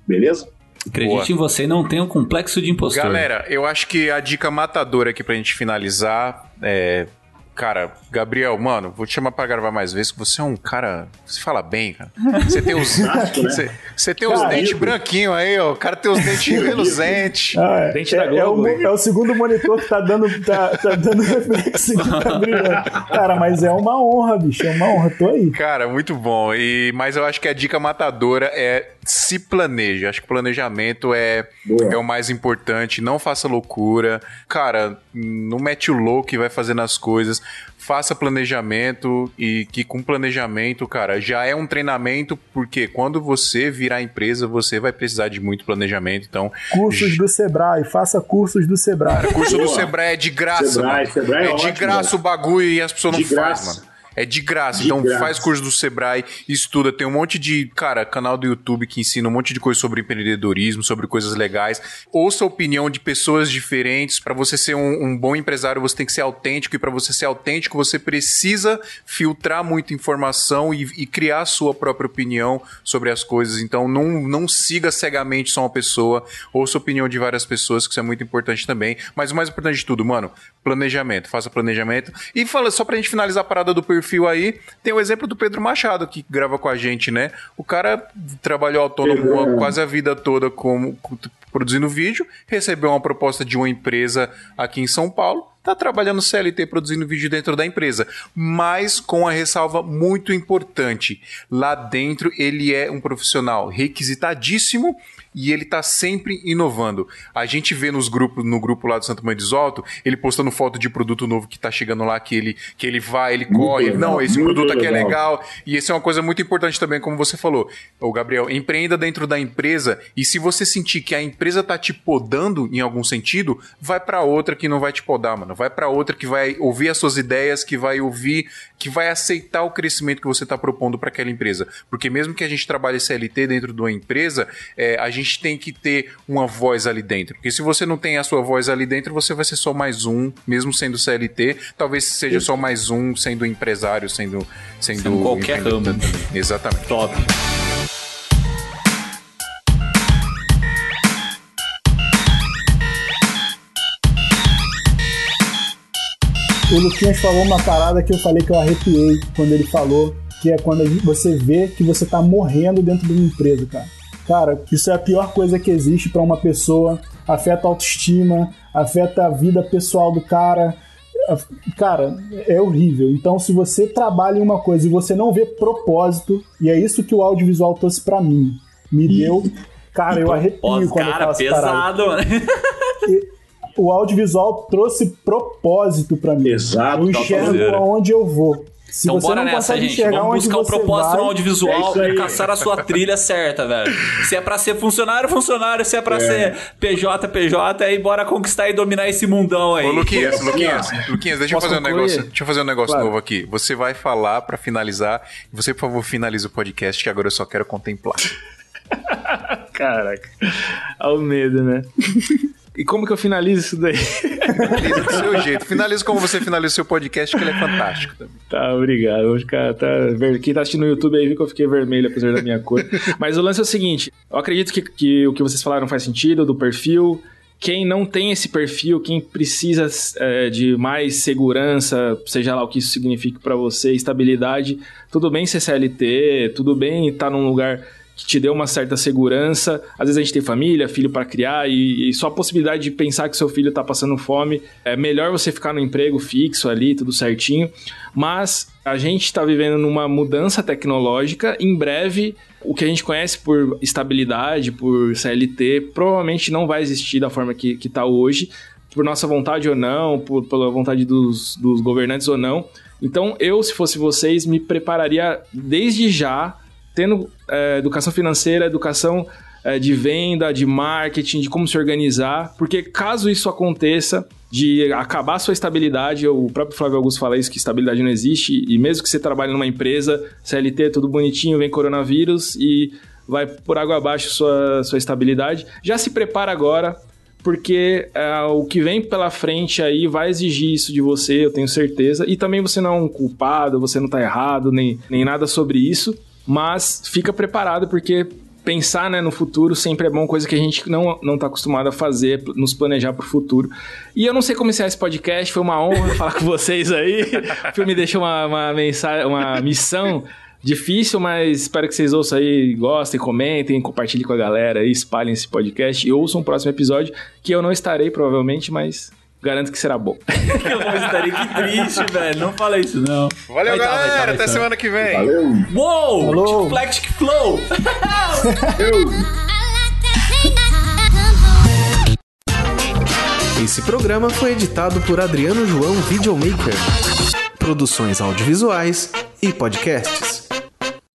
Beleza?
Acredite em você não tenha um complexo de impostor.
Galera, eu acho que a dica matadora aqui pra gente finalizar é. Cara, Gabriel, mano, vou te chamar pra gravar mais vezes, que você é um cara. Você fala bem, cara. Você tem os.
Né?
Você, você tem os dentes branquinhos aí, ó. O cara tem os dentes reluzentes.
Ah, é,
Dente da
é, é o, é o segundo monitor que tá dando, tá, tá dando reflexo aqui, tá brilhando. Cara, mas é uma honra, bicho. É uma honra. Tô aí.
Cara, muito bom. E, mas eu acho que a dica matadora é se planeje. Acho que planejamento é,
Boa.
é o mais importante. Não faça loucura. Cara, não mete o louco e vai fazendo as coisas. Faça planejamento e que com planejamento, cara, já é um treinamento, porque quando você virar empresa, você vai precisar de muito planejamento. Então,
Cursos do Sebrae. Faça cursos do Sebrae.
cara, curso do. Sebrae é de graça,
Sebrae,
mano.
Sebrae é
é de
ótimo,
graça
velho.
o bagulho e as pessoas
De
não fazem, mano. É de graça.
De
então
graça.
faz curso do Sebrae, estuda. Tem um monte de, cara, canal do YouTube que ensina um monte de coisa sobre empreendedorismo, sobre coisas legais. Ouça a opinião de pessoas diferentes. Pra você ser um, um bom empresário, você tem que ser autêntico. E pra você ser autêntico, você precisa filtrar muita informação e, e criar a sua própria opinião sobre as coisas. Então não, não siga cegamente só uma pessoa. Ouça a opinião de várias pessoas, que isso é muito importante também. Mas o mais importante de tudo, mano, planejamento. Faça planejamento. E fala, só pra gente finalizar a parada do perfil aí, tem o exemplo do Pedro Machado, que grava com a gente, né? O cara trabalhou autônomo
Pedro.
quase a vida toda como produzindo vídeo, recebeu uma proposta de uma empresa aqui em São Paulo, tá trabalhando CLT produzindo vídeo dentro da empresa, mas com a ressalva muito importante. Lá dentro ele é um profissional requisitadíssimo e ele tá sempre inovando. A gente vê nos grupos, no grupo lá do Santo Mãe de Isolto, ele postando foto de produto novo que tá chegando lá, que ele, que ele vai, ele corre,
legal,
não, esse
muito
produto aqui é
legal.
legal. E isso é uma coisa muito importante também, como você falou. O Gabriel, empreenda dentro da empresa e se você sentir que a empresa tá te podando em algum sentido, vai para outra que não vai te podar, mano. Vai para outra que vai ouvir as suas ideias, que vai ouvir, que vai aceitar o crescimento que você tá propondo para aquela empresa. Porque mesmo que a gente trabalhe CLT dentro de uma empresa, é, a gente tem que ter uma voz ali dentro. Porque se você não tem a sua voz ali dentro, você vai ser só mais um, mesmo sendo CLT, talvez seja só mais um sendo empresário, sendo sendo,
Sendo qualquer ramo.
Exatamente.
Top.
O Luquinhas falou uma parada que eu falei que eu arrepiei quando ele falou, que é quando gente- você vê que você tá morrendo dentro de uma empresa, cara. Cara, isso é a pior coisa que existe pra uma pessoa. Afeta a autoestima, afeta a vida pessoal do cara. Cara, é horrível. Então, se você trabalha em uma coisa e você não vê propósito, e é isso que o audiovisual trouxe pra mim, me deu. Cara, eu arrepio quando eu
cara,
parada
pesado, mano.
o audiovisual trouxe propósito pra mim.
Exato,
Eu enxergo
fazendo.
aonde eu vou. Se
então bora
não
nessa, gente. Vamos buscar o
você
propósito
vai-
no audiovisual,
É aí.
caçar a sua trilha certa, velho. Se é pra ser funcionário, funcionário. Se é pra ser PJ, PJ, aí bora conquistar e dominar esse mundão aí.
Ô, Luquinhas, Luquinhas, Luquinhas, deixa eu fazer um negócio. Deixa eu fazer um negócio
Claro.
novo aqui. Você vai falar pra finalizar. E você, por favor, finaliza o podcast, que agora eu só quero contemplar.
Caraca. Olha o medo, né? E como que eu finalizo isso daí?
Finaliza do seu jeito. Finaliza como você finaliza o seu podcast, que ele é fantástico também.
Tá, obrigado. Vou ficar, tá, quem tá assistindo no YouTube aí viu que eu fiquei vermelho, apesar da minha cor. Mas o lance é o seguinte: eu acredito que, que o que vocês falaram faz sentido, do perfil. Quem não tem esse perfil, quem precisa é, de mais segurança, seja lá o que isso signifique pra você, estabilidade, tudo bem ser CLT, tudo bem estar num lugar que te dê uma certa segurança. Às vezes a gente tem família, filho para criar e, e só a possibilidade de pensar que seu filho tá passando fome, é melhor você ficar no emprego fixo ali, tudo certinho. Mas a gente está vivendo numa mudança tecnológica. Em breve, o que a gente conhece por estabilidade, por CLT, provavelmente não vai existir da forma que está hoje, por nossa vontade ou não, por, pela vontade dos, dos governantes ou não. Então, eu, se fosse vocês, me prepararia desde já, tendo é, educação financeira, educação é, de venda, de marketing, de como se organizar, porque caso isso aconteça, de acabar sua estabilidade, o próprio Flávio Augusto fala isso, que estabilidade não existe, e mesmo que você trabalhe numa empresa, CLT, tudo bonitinho, vem coronavírus e vai por água abaixo sua, sua estabilidade, já se prepara agora, porque é, o que vem pela frente aí vai exigir isso de você, eu tenho certeza, e também você não é um culpado, você não tá errado, nem, nem nada sobre isso, mas fica preparado, porque pensar né, no futuro sempre é bom, coisa que a gente não, não tá acostumado a fazer, nos planejar pro futuro. E eu não sei como encerrar esse podcast, foi uma honra falar com vocês aí. O filme deixou uma, uma mensagem, uma missão difícil, mas espero que vocês ouçam aí, gostem, comentem, compartilhem com a galera espalhem esse podcast e ouçam o próximo episódio, que eu não estarei provavelmente, mas garanto que será bom.
Que triste, velho. Não fala isso, não.
Valeu,
Vai tá, vai tá,
galera.
vai
Até
tá.
semana que vem.
Valeu!
Uou! Tic Flow!
Esse programa foi editado por Adriano João Videomaker. Produções audiovisuais e podcasts.